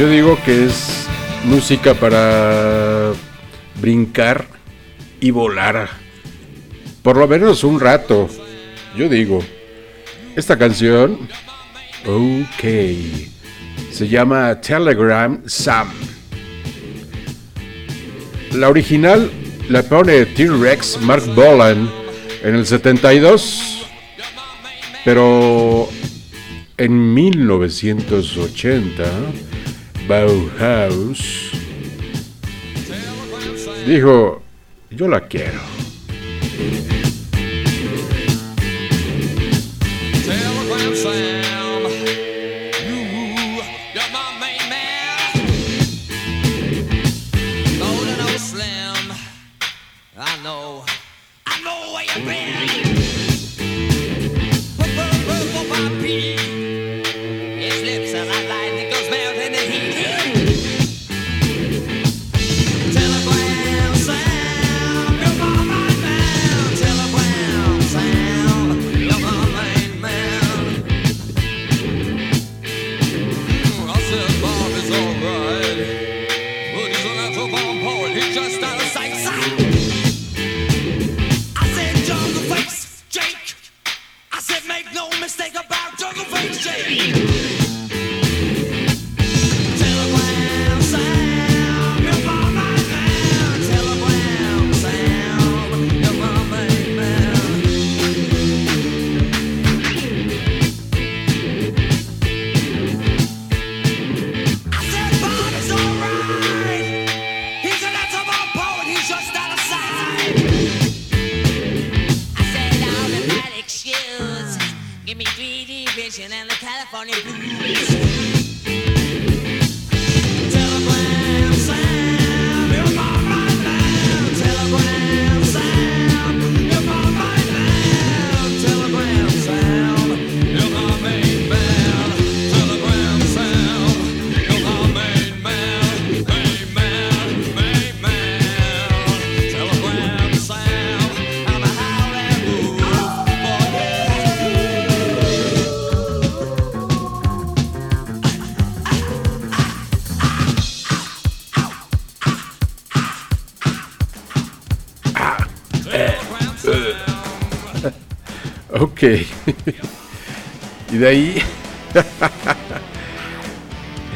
Yo digo que es música para brincar y volar. Por lo menos un rato. Yo digo. Esta canción. Ok. Se llama Telegram Sam. La original la pone T-Rex Mark Bolan en el 72. Pero en 1980 Bauhaus, dijo, yo la quiero. y de ahí.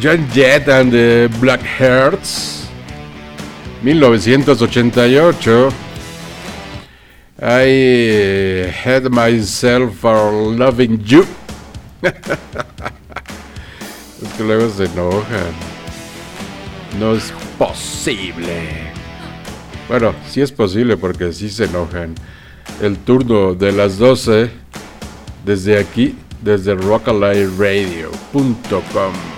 John Jett and the Black Hearts. 1988. I had myself for loving you. [laughs] es que luego se enojan. No es posible. Bueno, sí es posible porque sí se enojan. El turno de las 12 desde aquí, desde rockalightradio.com. Esta.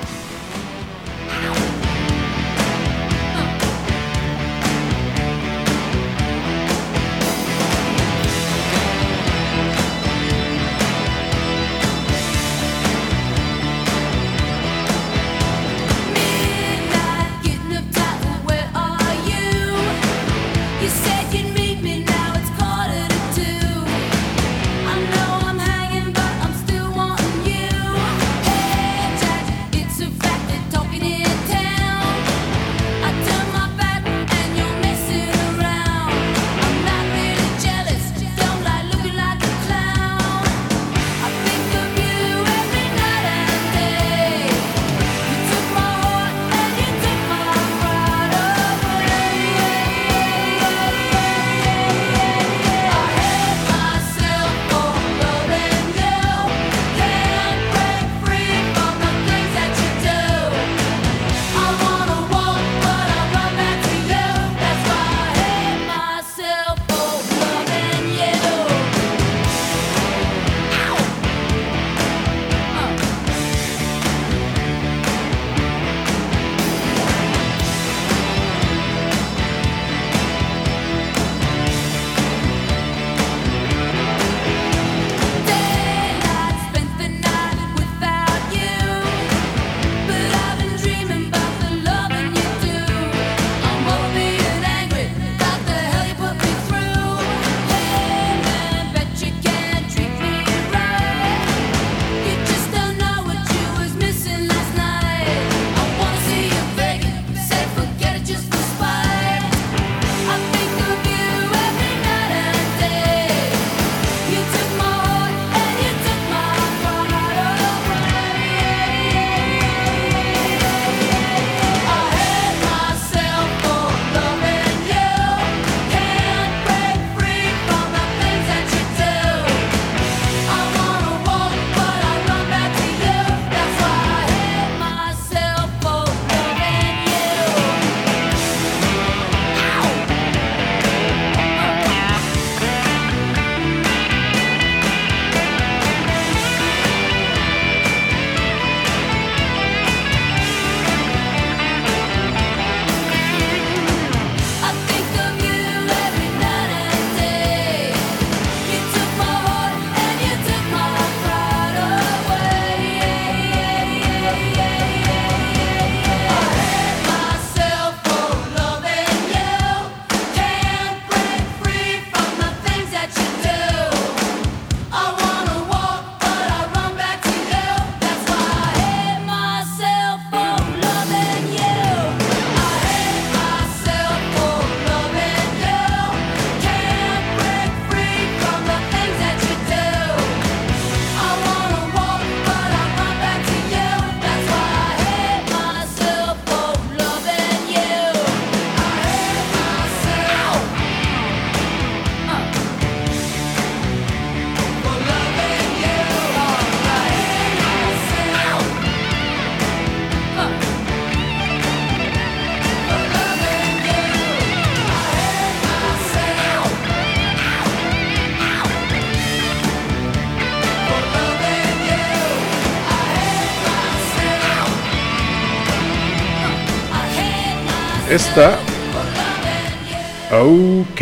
Ok.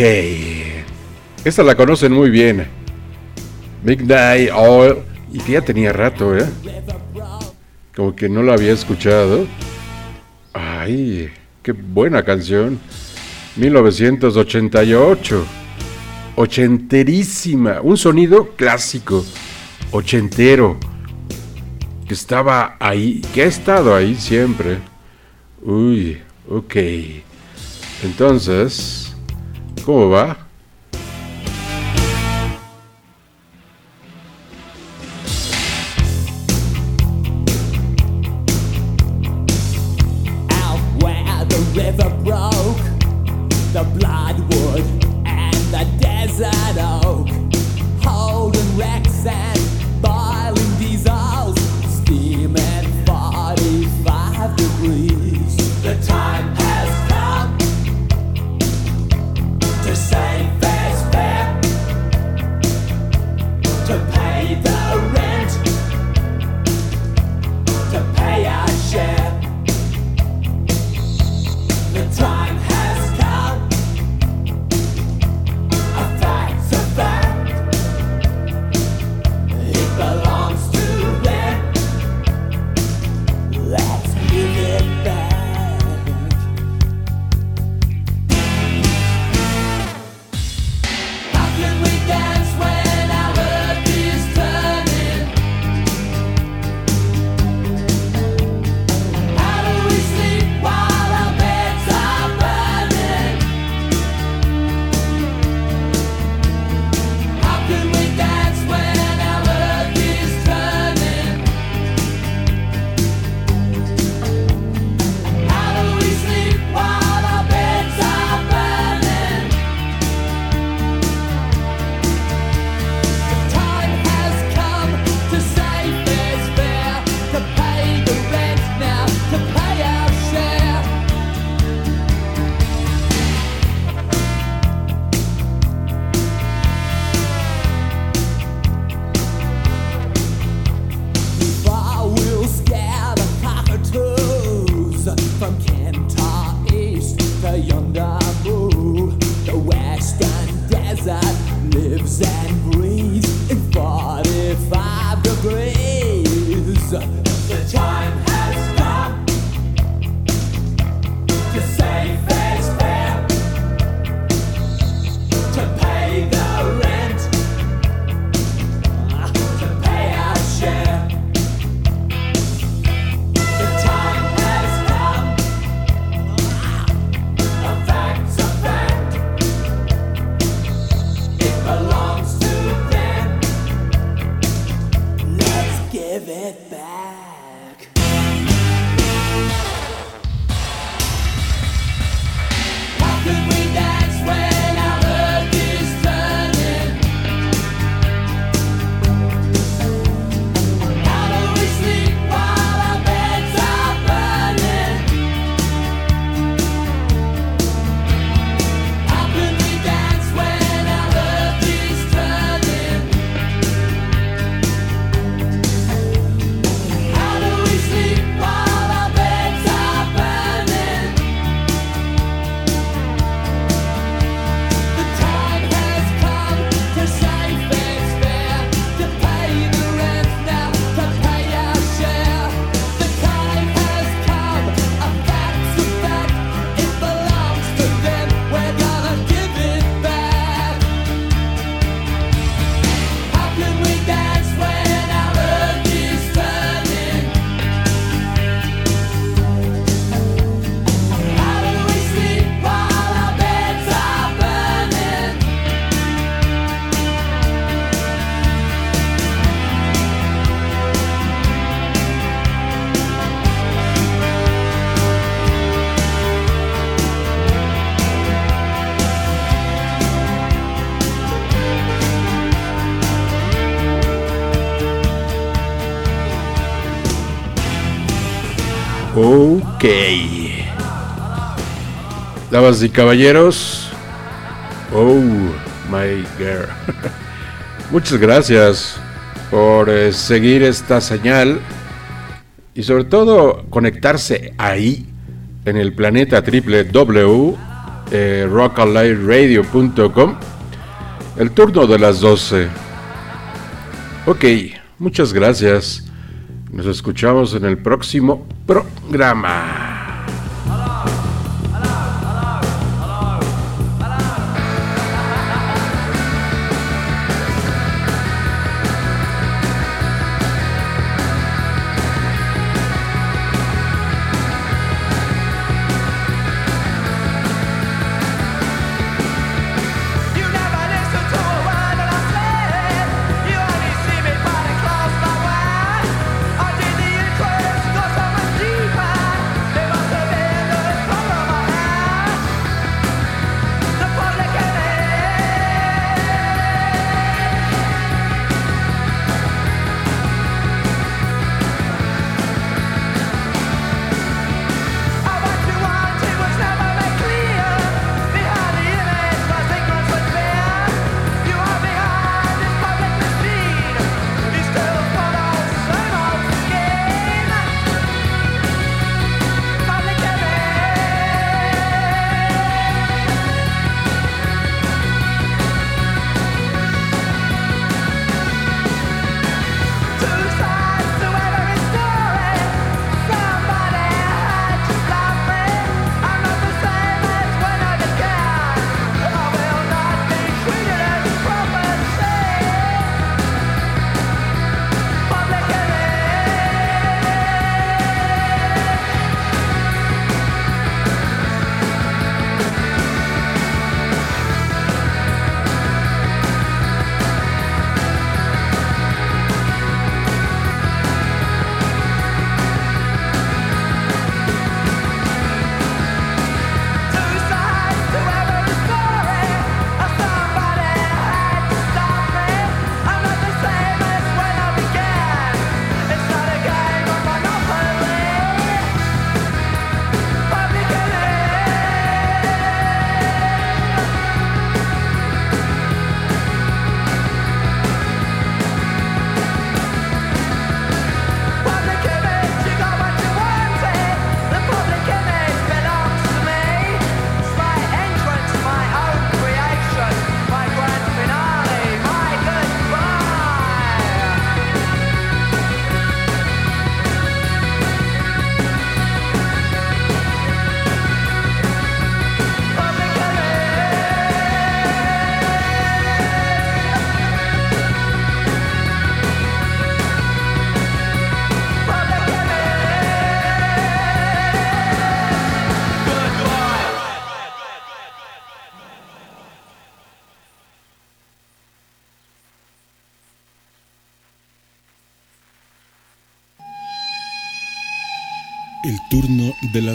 Esta la conocen muy bien. Midnight Oil. Y que ya tenía rato, ¿eh? Como que no la había escuchado. Ay, qué buena canción. 1988. Ochenterísima. Un sonido clásico. Ochentero. Que estaba ahí. Que ha estado ahí siempre. Uy, ok. Entonces, Como Escobar Damas y caballeros. Oh, my girl. [laughs] Muchas gracias por eh, seguir esta señal y sobre todo conectarse ahí en el planeta www eh, El turno de las 12. Ok, muchas gracias. Nos escuchamos en el próximo programa.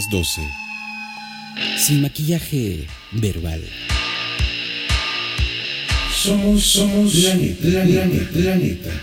Las 12. Sin maquillaje verbal. Somos, somos la neta, la neta, la neta.